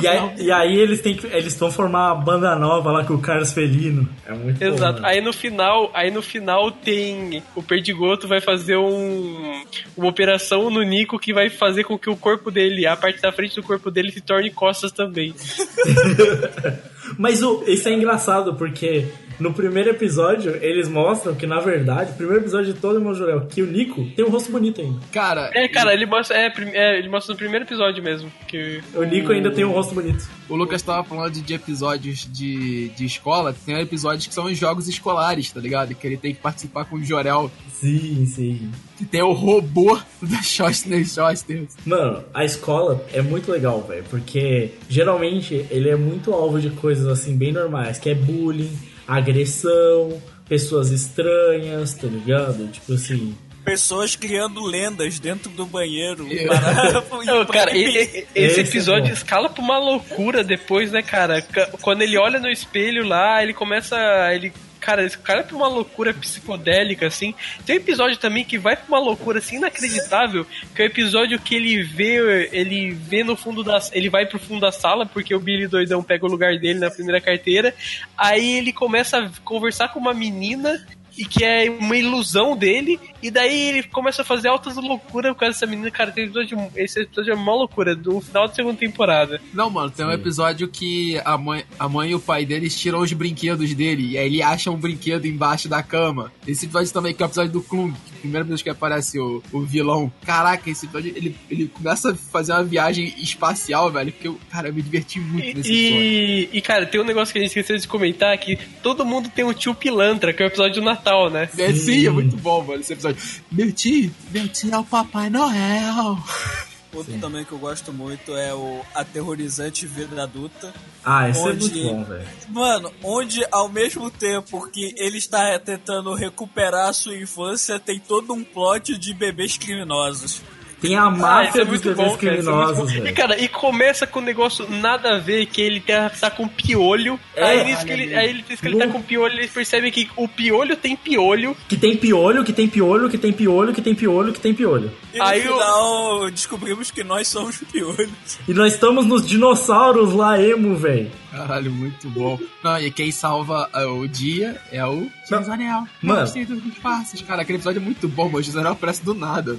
E aí, e aí eles têm que, eles vão formar uma banda nova lá com o Carlos Felino. É muito bom, Exato. mano. Aí no final, aí no final tem o Perdigoto vai fazer um, uma operação no Nico que vai fazer com que o corpo dele, a parte da frente do corpo dele se torne costas também. Mas o, isso é engraçado, porque no primeiro episódio eles mostram que, na verdade, o primeiro episódio de todo o Irmão Jorel, que o Nico tem um rosto bonito ainda. Cara. É, cara, ele mostra, é, é, ele mostra no primeiro episódio mesmo que O Nico ainda tem um rosto bonito. O Lucas tava falando de, de episódios de, de escola, tem episódios que são os jogos escolares, tá ligado? Que ele tem que participar com o Jorel. Sim, sim. Que tem o robô da Shostner Shostner. Mano, a escola é muito legal, velho, porque geralmente ele é muito alvo de coisas assim bem normais, que é bullying, agressão, pessoas estranhas, tá ligado? Tipo assim, pessoas criando lendas dentro do banheiro. Não, cara, esse Esse é episódio bom. escala pra uma loucura depois, né, cara? Ca- Quando ele olha no espelho lá, ele começa. Ele. Cara, esse cara é pra uma loucura psicodélica, assim. Tem um episódio também que vai pra uma loucura assim inacreditável, que é o episódio que ele vê. Ele vê no fundo da. Ele vai pro fundo da sala, porque o Billy doidão pega o lugar dele na primeira carteira. Aí ele começa a conversar com uma menina. E que é uma ilusão dele, e daí ele começa a fazer altas loucuras por causa dessa menina. Cara, tem episódio, esse episódio é uma loucura, do final da segunda temporada. Não, mano, tem um episódio que a mãe, a mãe e o pai deles tiram os brinquedos dele, e aí ele acha um brinquedo embaixo da cama. Esse episódio também, que é o episódio do Klung, primeiro episódio que aparece o, o vilão. Caraca, esse episódio, ele, ele começa a fazer uma viagem espacial, velho, que eu, cara, eu me diverti muito nesse episódio. E, e, cara, tem um negócio que a gente esqueceu de comentar que todo mundo tem um tio pilantra, que é o episódio do Natal, né? É, sim, é muito bom, mano, esse episódio. Meu tio, meu tio é o Papai Noel. Outro também que eu gosto muito é o Aterrorizante Vida Adulta. Ah, esse é onde- muito bom, velho. Mano, onde ao mesmo tempo que ele está tentando recuperar a sua infância, tem todo um plot de bebês criminosos. Tem a Ah, máfia isso é dos muito bebês bom, cara. isso é muito criminosos, bom. E, cara, e começa com um negócio nada a ver, que ele tá, tá com piolho. É, aí, nisso que ele, aí ele diz que ele tá com piolho, ele percebe que o piolho tem piolho. Que tem piolho, que tem piolho, que tem piolho, que tem piolho, que tem piolho. E no Aí final descobrimos que nós somos piolhos. E nós estamos nos dinossauros lá, emo, velho. Caralho, muito bom. Não, e quem salva é, o dia é o Gisaniel. Mano. Gostei dos passos. Cara, aquele episódio é muito bom, mano. O Gisaniel aparece do nada.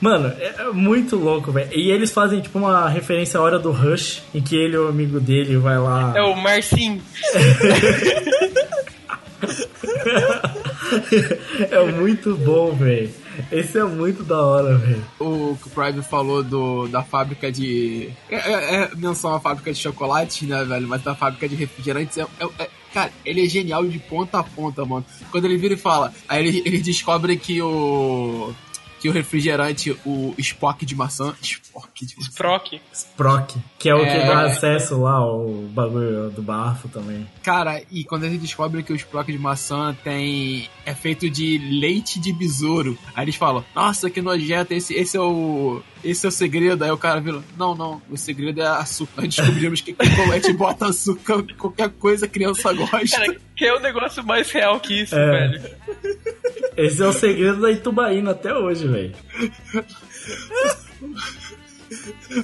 Mano, é é muito louco, velho. E eles fazem, tipo, uma referência à hora do Rush, em que ele e o amigo dele vai lá. É o Marcinho. é muito bom, velho. Esse é muito da hora, velho. O que o Prime falou do, da fábrica de. É, é, é menção à fábrica de chocolates, né, velho? Mas da fábrica de refrigerantes é. é- é- cara, ele é genial de ponta a ponta, mano. Quando ele vira e fala, aí ele, ele descobre que o. Que o refrigerante, o Spock de maçã. Spock de maçã. Sprock. Sprock, que é o que É. dá acesso lá ao bagulho do bafo também. Cara, e quando ele descobre que o Sprock de maçã tem. é feito de leite de besouro, aí eles falam, nossa, que nojento, esse, esse é o. Esse é o segredo. Aí o cara vira, não, não, o segredo é açúcar. Aí descobrimos que quando a gente bota açúcar, qualquer coisa a criança gosta. Cara, que é um negócio mais real que isso, É. velho. Esse é o segredo da Itubaína até hoje, velho.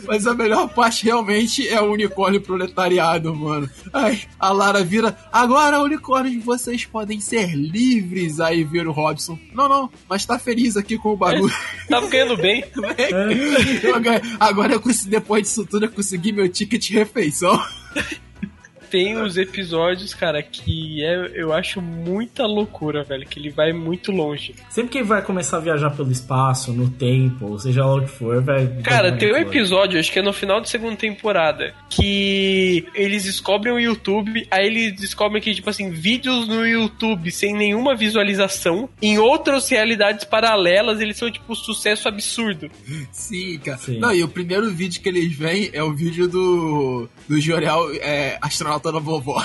Mas a melhor parte realmente é o unicórnio proletariado, mano. Ai, a Lara vira. Agora, unicórnios, vocês podem ser livres. Aí vira o Robson. Não, não, mas tá feliz aqui com o bagulho. Tava ganhando bem. Eu ganhei- Agora, eu consegui, depois disso tudo, eu consegui meu ticket de refeição. Tem os episódios, cara, que é, eu acho muita loucura, velho. Que ele vai muito longe. Sempre que vai começar a viajar pelo espaço, no tempo, ou seja lá o que for, velho. Cara, tem um episódio, acho que é no final da segunda temporada, que eles descobrem o YouTube, aí eles descobrem que, tipo assim, vídeos no YouTube sem nenhuma visualização, em outras realidades paralelas, eles são, tipo, um sucesso absurdo. Sim, cara. Não, e o primeiro vídeo que eles veem é o vídeo do, do Jorel é, astronauta da vovó.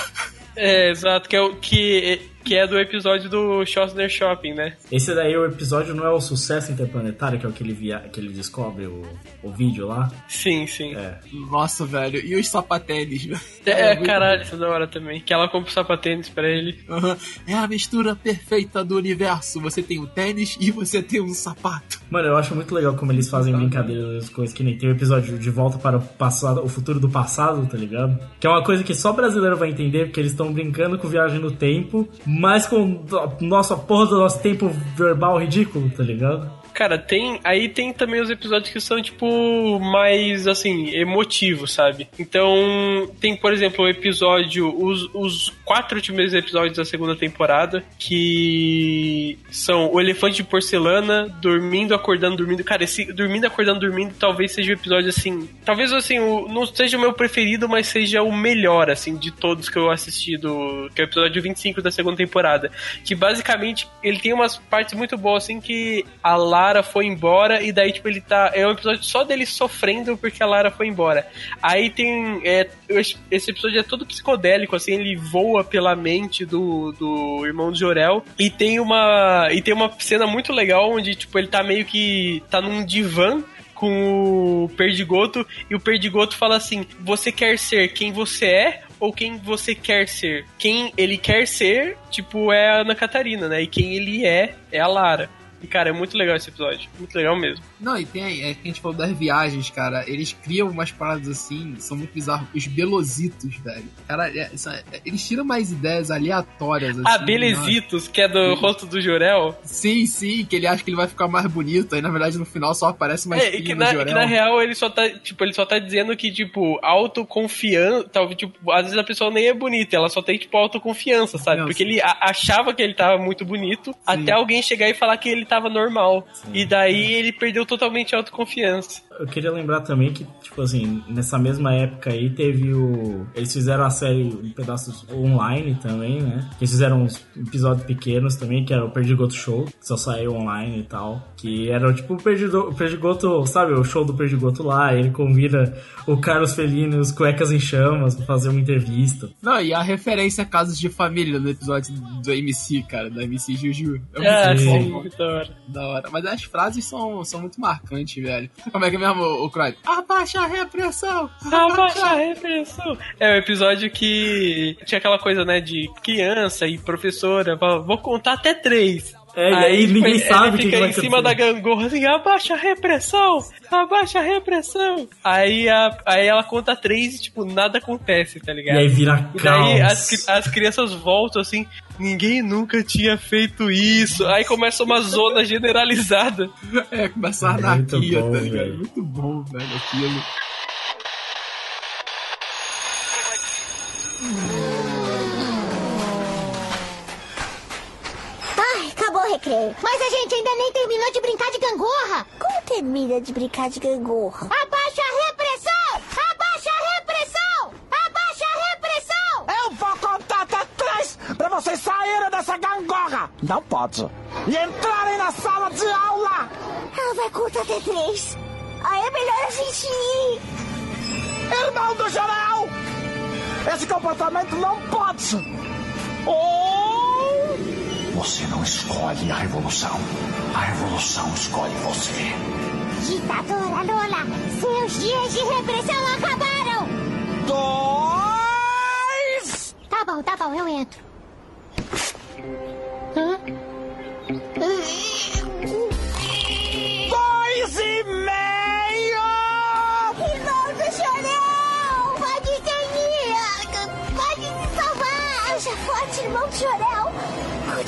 É, exato, que é, o, que, que é do episódio do Schwarzenegger Shopping, né? Esse daí, o episódio não é o sucesso interplanetário, que é o que ele, via... que ele descobre o... o vídeo lá? Sim, sim. É. Nossa, velho. E os sapatênis, velho? É, muito caralho, isso é da hora também. Que ela compra o sapatênis pra ele. Aham. É a mistura perfeita do universo. Você tem o tênis e você tem um sapato. Mano, eu acho muito legal como eles fazem brincadeiras com coisas que nem tem o episódio de volta para o passado, o futuro do passado, tá ligado? Que é uma coisa que só brasileiro vai entender, porque eles estão brincando com viagem no tempo, mas com nossa porra do nosso tempo verbal ridículo, tá ligado? Cara, tem. Aí tem também os episódios que são, tipo, mais assim, emotivos, sabe? Então, tem, por exemplo, o episódio. Os, os quatro últimos episódios da segunda temporada, que são o elefante de porcelana, dormindo, acordando, dormindo. Cara, esse dormindo, acordando, dormindo, talvez seja o episódio assim. Talvez assim, o, não seja o meu preferido, mas seja o melhor, assim, de todos que eu assisti do. Que é o episódio 25 da segunda temporada. Que basicamente ele tem umas partes muito boas, assim, que a Lara foi embora e daí, tipo, ele tá. É um episódio só dele sofrendo porque a Lara foi embora. Aí tem. É, esse episódio é todo psicodélico, assim, ele voa pela mente do, do irmão de Jorel. E tem uma. E tem uma cena muito legal onde, tipo, ele tá meio que. tá num divã com o Perdigoto e o Perdigoto fala assim: "Você quer ser quem você é ou quem você quer ser?". Quem ele quer ser, tipo, é a Ana Catarina, né? E quem ele é é a Lara. E cara, é muito legal esse episódio, muito legal mesmo. Não, e tem, é que a gente falou das viagens, cara. Eles criam umas paradas assim, são muito bizarros. Os Belositos, velho. Cara, é- são- é- eles tiram mais ideias aleatórias. Assim, Ah, Belezitos, que é do rosto do Jorel. Sim, sim, que ele acha que ele vai ficar mais bonito, aí na verdade no final só aparece mais É, que na, Jorel. que na real ele só tá, tipo, ele só tá dizendo que, tipo, autoconfiança, talvez, tipo, às vezes a pessoa nem é bonita, ela só tem, tipo, autoconfiança, sabe? Porque ele achava que ele tava muito bonito, até alguém chegar e falar que ele tava normal. E daí ele perdeu totalmente autoconfiança. Eu queria lembrar também que, tipo assim, nessa mesma época aí teve o. Eles fizeram a série em pedaços online também, né? Eles fizeram uns episódios pequenos também, que era o Perdigoto Show, que só saiu online e tal. Que era tipo o Perdido- o Perdigoto, sabe? O show do Perdigoto lá, ele convida o Carlos Fellini e os Cuecas em Chamas pra fazer uma entrevista. Não, e a referência a casos de família no episódio do MC, cara, da MC Juju. Ah, muito sim, da hora. Da hora. Mas as frases são, são muito marcantes, velho. Como é que é mesmo, o Croy? Abaixa a repressão! Abaixa a repressão! É o episódio que tinha aquela coisa, né, de criança e professora, vou contar até três. É, e aí ninguém ele sabe o que fica que vai em cima da gangorra assim, abaixa a repressão! Abaixa a repressão! Aí, a, aí ela conta três e, tipo, nada acontece, tá ligado? E aí vira E daí caos. as, as crianças voltam assim, ninguém nunca tinha feito isso. Aí começa uma zona generalizada. É, começa a É anarquia, tá ligado? velho. Muito bom, velho, aquilo. Mas a gente ainda nem terminou de brincar de gangorra. Como termina de brincar de gangorra? Abaixa a repressão! Abaixa a repressão! Abaixa a repressão! Eu vou contar até três pra vocês saírem dessa gangorra. Não pode. E entrarem na sala de aula. Ela vai contar até três. Aí é melhor a gente ir. Irmão do Jorel! Esse comportamento não pode. Ou... Você não escolhe a revolução. A revolução escolhe você. Ditadora Lola, seus dias de repressão acabaram. Dois! Tá bom, tá bom, eu entro.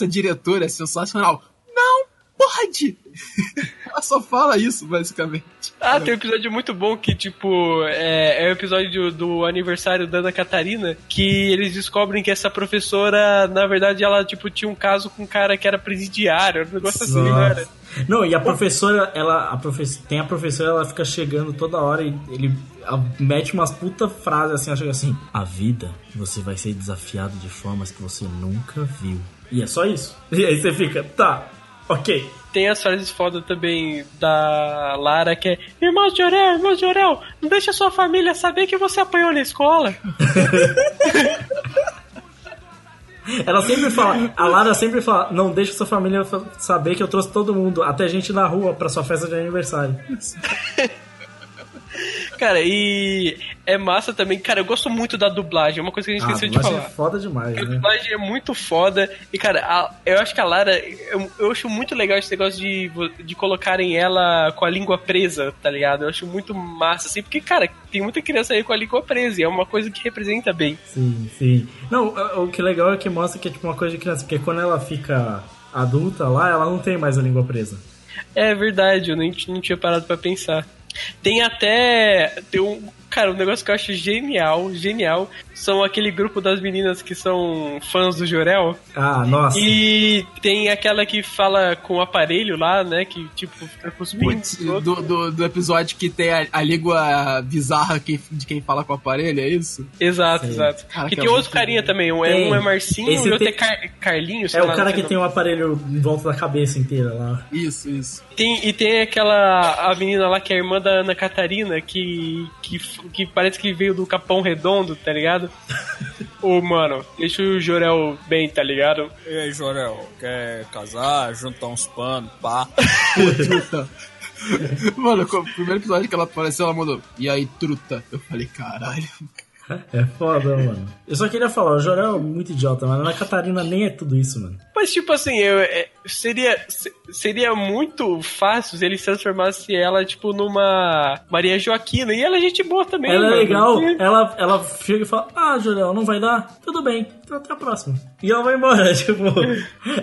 essa diretora é sensacional. Não pode! Ela só fala isso, basicamente. Ah, tem um episódio muito bom que, tipo, é, é o episódio do, do aniversário da Ana Catarina, que eles descobrem que essa professora, na verdade, ela, tipo, tinha um caso com um cara que era presidiário, um negócio assim, não era? Nossa. Não, e a professora, ela. A profe- tem a professora, ela fica chegando toda hora e ele mete umas puta frases assim, ela chega assim: A vida, você vai ser desafiado de formas que você nunca viu. E é só isso. E aí você fica, tá, ok. Tem as frases foda também da Lara, que é Irmãos de Orel, irmãos de Orel, não deixa sua família saber que você apanhou na escola. Ela sempre fala, a Lara sempre fala, não deixa sua família fa- saber que eu trouxe todo mundo, até gente na rua, pra sua festa de aniversário. Cara, e é massa também. Cara, eu gosto muito da dublagem. É uma coisa que a gente Ah, esqueceu de falar. é foda demais, A né? dublagem é muito foda. E, cara, a- eu acho que a Lara. Eu, eu acho muito legal esse negócio de, de colocarem ela com a língua presa, tá ligado? Eu acho muito massa, assim, porque, cara, tem muita criança aí com a língua presa. E é uma coisa que representa bem. Sim, sim. Não, o o que é legal é que mostra que é tipo uma coisa de criança, porque quando ela fica adulta lá, ela não tem mais a língua presa. É verdade, eu nem, não tinha parado pra pensar. Tem até. Tem um. Cara, um negócio que eu acho genial, genial, são aquele grupo das meninas que são fãs do Jorel. Ah, nossa. E tem aquela que fala com o aparelho lá, né? Que tipo, fica cuspindo. Putz, do, do, do episódio que tem a, a língua bizarra que- de quem fala com o aparelho, é isso? Exato, Sim. exato. Cara, que que tem é outro carinha também. Um é, Tem. um é Marcinho Esse e outro tem- é Car Carlinhos. É o cara que tem um aparelho em volta da cabeça inteira lá. Isso, isso. Tem, e tem aquela a menina lá que é a irmã da Ana Catarina, que, que, que parece que veio do Capão Redondo, tá ligado? Ô, mano, deixa o Jorel bem, tá ligado? E aí, Jorel, quer casar, juntar uns panos, pá? Truta. Mano, o primeiro episódio que ela apareceu, ela mandou. E aí, truta? Eu falei, caralho. É foda, mano. Eu só queria falar, o Jorel é muito idiota, mano. A Ana Catarina nem é tudo isso, mano. Mas, tipo assim, eu, é, seria, se- seria muito fácil se eles transformassem ela, tipo, numa Maria Joaquina. E ela é gente boa também, ela é mano. legal, ela, ela chega e fala, ah, Jorel, não vai dar? Tudo bem, então até a próxima. E ela vai embora, tipo,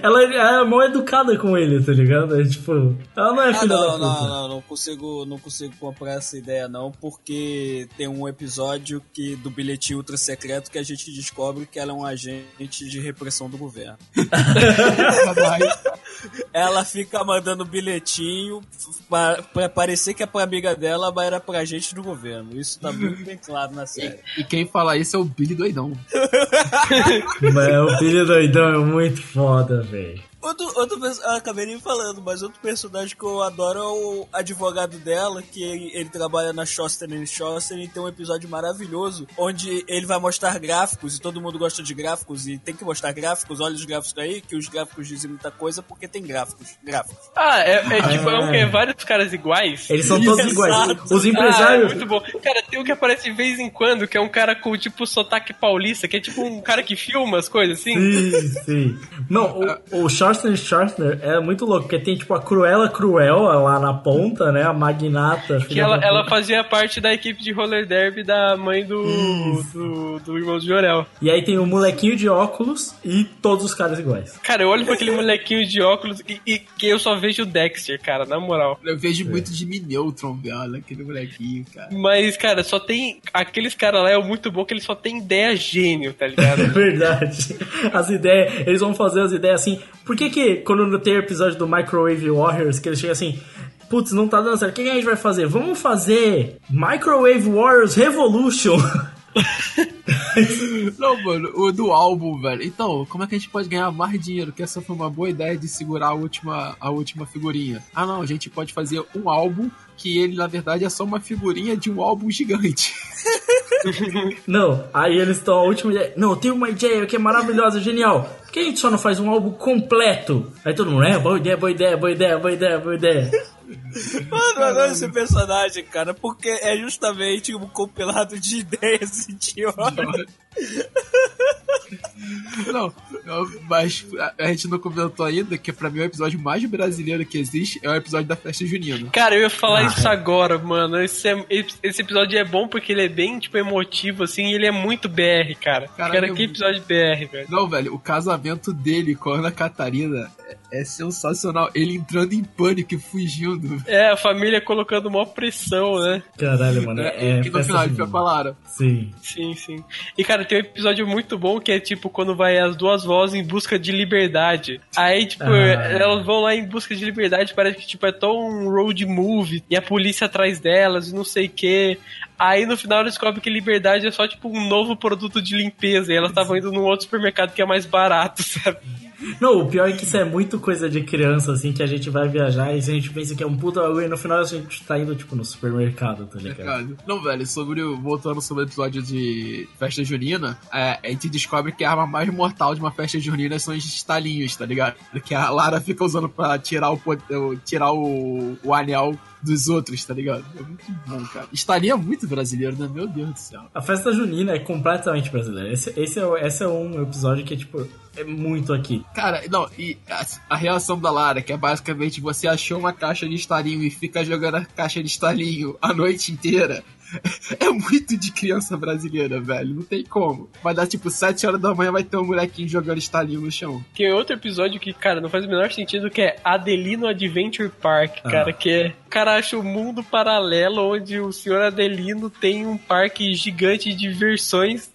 ela, ela é mó educada com ele, tá ligado? É, tipo, ela não é Ah, filha da não, puta. não, não, não consigo, não consigo comprar essa ideia não, porque tem um episódio que do bilhetinho ultra secreto que a gente descobre que ela é um agente de repressão do governo. ela fica mandando bilhetinho pra, pra parecer que é pra amiga dela, mas era pra gente do governo. Isso tá muito bem claro na série. E quem fala isso é o Billy Doidão. Mas o filho doidão é muito foda, velho. Outro, outro perso- ah, acabei nem falando, mas outro personagem que eu adoro é o advogado dela, que ele, ele trabalha na Shoster Shoster e tem um episódio maravilhoso onde ele vai mostrar gráficos e todo mundo gosta de gráficos e tem que mostrar gráficos. Olha os gráficos aí, que os gráficos dizem muita coisa porque tem gráficos. Gráficos. Ah, é, é tipo, é um Ah. que é vários caras iguais. Eles são todos iguais. Exato. Os Ah, é empresários. muito bom. Cara, tem um que aparece de vez em quando, que é um cara com, tipo, sotaque paulista, que é tipo um cara que filma as coisas, assim. Sim, sim. Não, o, o Schwarzenegger Schwarzenegger é muito louco, porque tem tipo a Cruella Cruella lá na ponta, né? A magnata. Que ela, ela fazia parte da equipe de roller derby da mãe do, do, do irmão do Jorel. E aí tem o molequinho de óculos e todos os caras iguais. Cara, eu olho pra aquele molequinho de óculos e, e que eu só vejo o Dexter, cara, na moral. Eu vejo muito Jimmy Neutron, velho, aquele molequinho, cara. Mas, cara, só tem. Aqueles caras lá é muito bom que eles só tem ideia gênio, tá É ligado? verdade. As ideias, eles vão fazer as ideias assim. Por que que quando tem o episódio do Microwave Warriors, que eles chegam assim, putz, não tá dando certo, o que, que a gente vai fazer? Vamos fazer Microwave Warriors Revolution. Não, mano, o do álbum, velho. Então, como é que a gente pode ganhar mais dinheiro? Que essa foi uma boa ideia de segurar a última, a última figurinha. Ah, não, a gente pode fazer um álbum que ele, na verdade, é só uma figurinha de um álbum gigante. Não, aí eles estão a última ideia. Não, tenho uma ideia que é maravilhosa, genial. Por que a gente só não faz um álbum completo? Aí todo mundo, é, boa ideia, boa ideia, boa ideia, boa ideia, boa ideia. Mano, eu adoro esse personagem, cara, porque é justamente um compilado de ideias idiotas. Não, mas a, gente não comentou ainda que pra mim o episódio mais brasileiro que existe é o episódio da festa junina. Cara, eu ia falar Ah, isso é. agora, mano. Esse, é- esse episódio é bom porque ele é bem, tipo, emotivo, assim, e ele é muito BR, cara. Caralho, cara, que episódio BR, velho. Não, velho, o casamento dele com a Ana Catarina é, é sensacional. Ele entrando em pânico e fugindo. É, a família colocando maior pressão, né? Caralho, mano, é, que no final ele junina. fica com a Lara. Sim. Sim, sim. E, cara, tem um episódio muito bom que é, tipo, quando vai as duas vozes em busca de liberdade. Aí, tipo, Ah. elas vão lá em busca de liberdade, parece que, tipo, é tão um road movie, e a polícia atrás delas, e não sei o quê. Aí, no final, eles descobrem que liberdade é só, tipo, um novo produto de limpeza, e elas estavam indo num outro supermercado que é mais barato, sabe? Não, o pior é que isso é muito coisa de criança, assim, que a gente vai viajar e a gente pensa que é um puta bagulho e no final a gente tá indo, tipo, no supermercado, tá ligado? Não, velho, sobre voltando sobre o episódio de festa junina, é, a gente descobre que a arma mais mortal de uma festa junina são os estalinhos, tá ligado? Que a Lara fica usando pra tirar o- tirar o, o anel dos outros, tá ligado? É muito bom, cara. Estalinho é muito brasileiro, né? Meu Deus do céu. A festa junina é completamente brasileira. Esse, esse, é, esse é um episódio que, tipo, é muito aqui. Cara, não, e a, a reação da Lara, que é basicamente você achou uma caixa de estalinho e fica jogando a caixa de estalinho a noite inteira. É muito de criança brasileira, velho. Não tem como. Vai dar tipo 7 horas da manhã, vai ter um molequinho jogando estalinho no chão. Tem outro episódio que, cara, não faz o menor sentido, que é Adelino Adventure Park, Ah. cara, que é... O cara acha um mundo paralelo onde o senhor Adelino tem um parque gigante de diversões.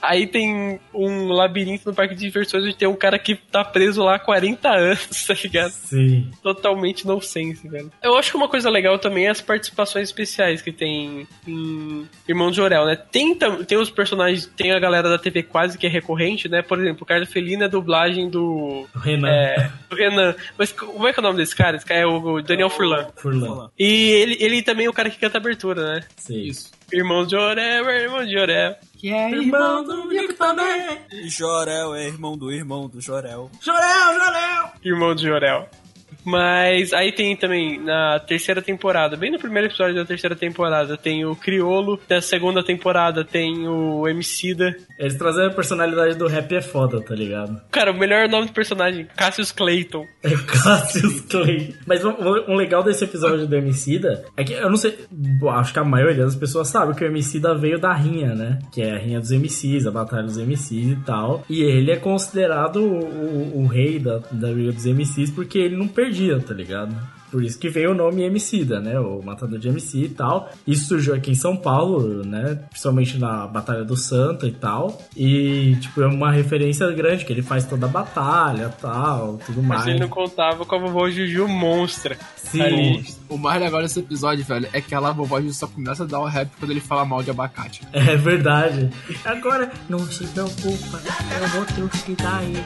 Aí tem um labirinto no parque de diversões onde tem um cara que tá preso lá há 40 anos, tá ligado? Sim. Totalmente nonsense, velho. Eu acho que uma coisa legal também é as participações especiais que tem em Irmão de Orel, né? Tem, tem os personagens, tem a galera da TV quase que é recorrente, né? Por exemplo, o Carlos Felino é a dublagem do. O Renan. É, do Renan. Mas como é que é o nome desse cara? Esse cara é o Daniel Furlan. Furlan. E ele, ele também é o cara que canta a abertura, né? Sim. Isso. Irmão de Orel, irmão de Orel. Que é irmão do Nico também. Jorel é irmão do irmão do Jorel. Jorel, Jorel! Irmão de Jorel. Mas aí tem também na terceira temporada, bem no primeiro episódio da terceira temporada, tem o Criolo, da segunda temporada tem o Emicida. Eles trazem a personalidade do rap é foda, tá ligado? Cara, o melhor nome do personagem, Cassius Clayton. É Cassius Clay. Mas um, um legal desse episódio do Emicida é que eu não sei, acho que a maioria das pessoas sabe que o Emicida veio da rinha, né? Que é a rinha dos MCs, a batalha dos MCs e tal. E ele é considerado o, o- o rei da, da briga dos MCs porque ele não perdia, tá ligado? Por isso que veio o nome Emicida, né? O matador de MC e tal. Isso surgiu aqui em São Paulo, né? Principalmente na Batalha do Santa e tal. E, tipo, é uma referência grande, que ele faz toda a batalha e tal, tudo mais. Mas ele não contava com a vovó Juju monstra. Sim. Ali. O mais legal desse episódio, velho, é que a vovó Ju só começa a dar o rap quando ele fala mal de abacate. É verdade. Agora, não se preocupa, eu vou trucidar ele.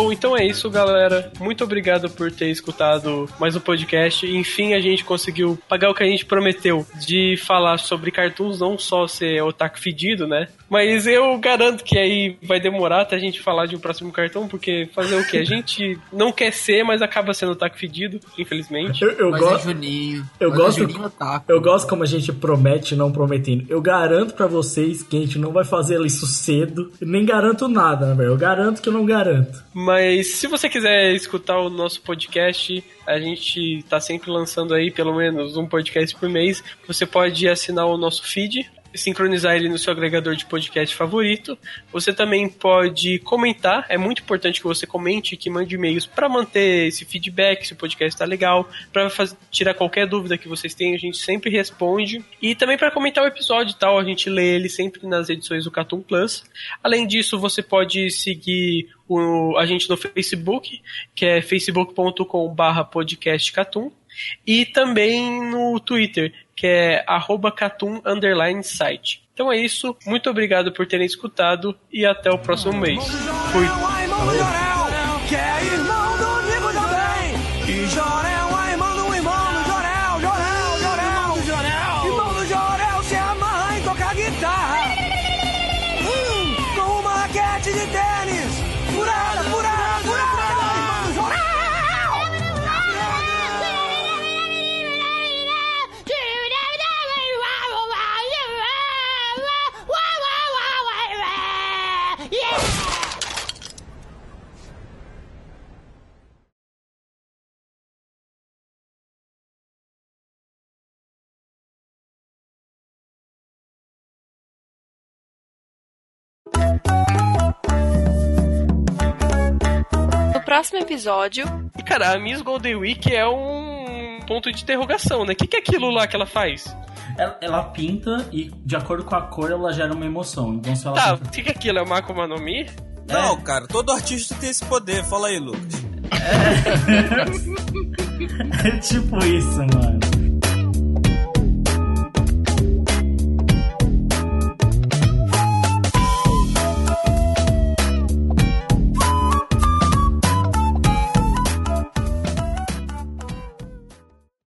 Bom, então é isso, galera. Muito obrigado por ter escutado mais um podcast. Enfim, a gente conseguiu pagar o que a gente prometeu de falar sobre cartoons, não só ser otaku fedido, né? Mas eu garanto que aí vai demorar até a gente falar de um próximo cartão, porque fazer o que? A gente não quer ser, mas acaba sendo otaku fedido, infelizmente. Eu, eu Mas é gosto. Juninho. Eu Mas é gosto, Juninho otaku. eu gosto como a gente promete não prometendo. Eu garanto pra vocês que a gente não vai fazer isso cedo. Nem garanto nada, né, velho? Eu garanto que eu não garanto. Mas se você quiser escutar o nosso podcast, a gente tá sempre lançando aí pelo menos um podcast por mês. Você pode assinar o nosso feed, sincronizar ele no seu agregador de podcast favorito. Você também pode comentar, é muito importante que você comente, que mande e-mails para manter esse feedback, se o podcast tá legal, para tirar qualquer dúvida que vocês tenham, a gente sempre responde. E também para comentar o episódio e tal, a gente lê ele sempre nas edições do Cartoon Plus. Além disso, você pode seguir o, a gente no Facebook, que é facebook.com/barra podcastcatum, e também no Twitter, que é arroba catum underline site. Então é isso, muito obrigado por terem escutado e até o próximo mês. Fui. Próximo episódio, E cara, a Miss Golden Week é um ponto de interrogação, né? O que, que é aquilo lá que ela faz? Ela, ela pinta e, de acordo com a cor, ela gera uma emoção. Então, se ela Tá, pinta- o que, que é aquilo? É uma Akuma no Mi? Não, cara, todo artista tem esse poder. Fala aí, Lucas. É tipo isso, mano.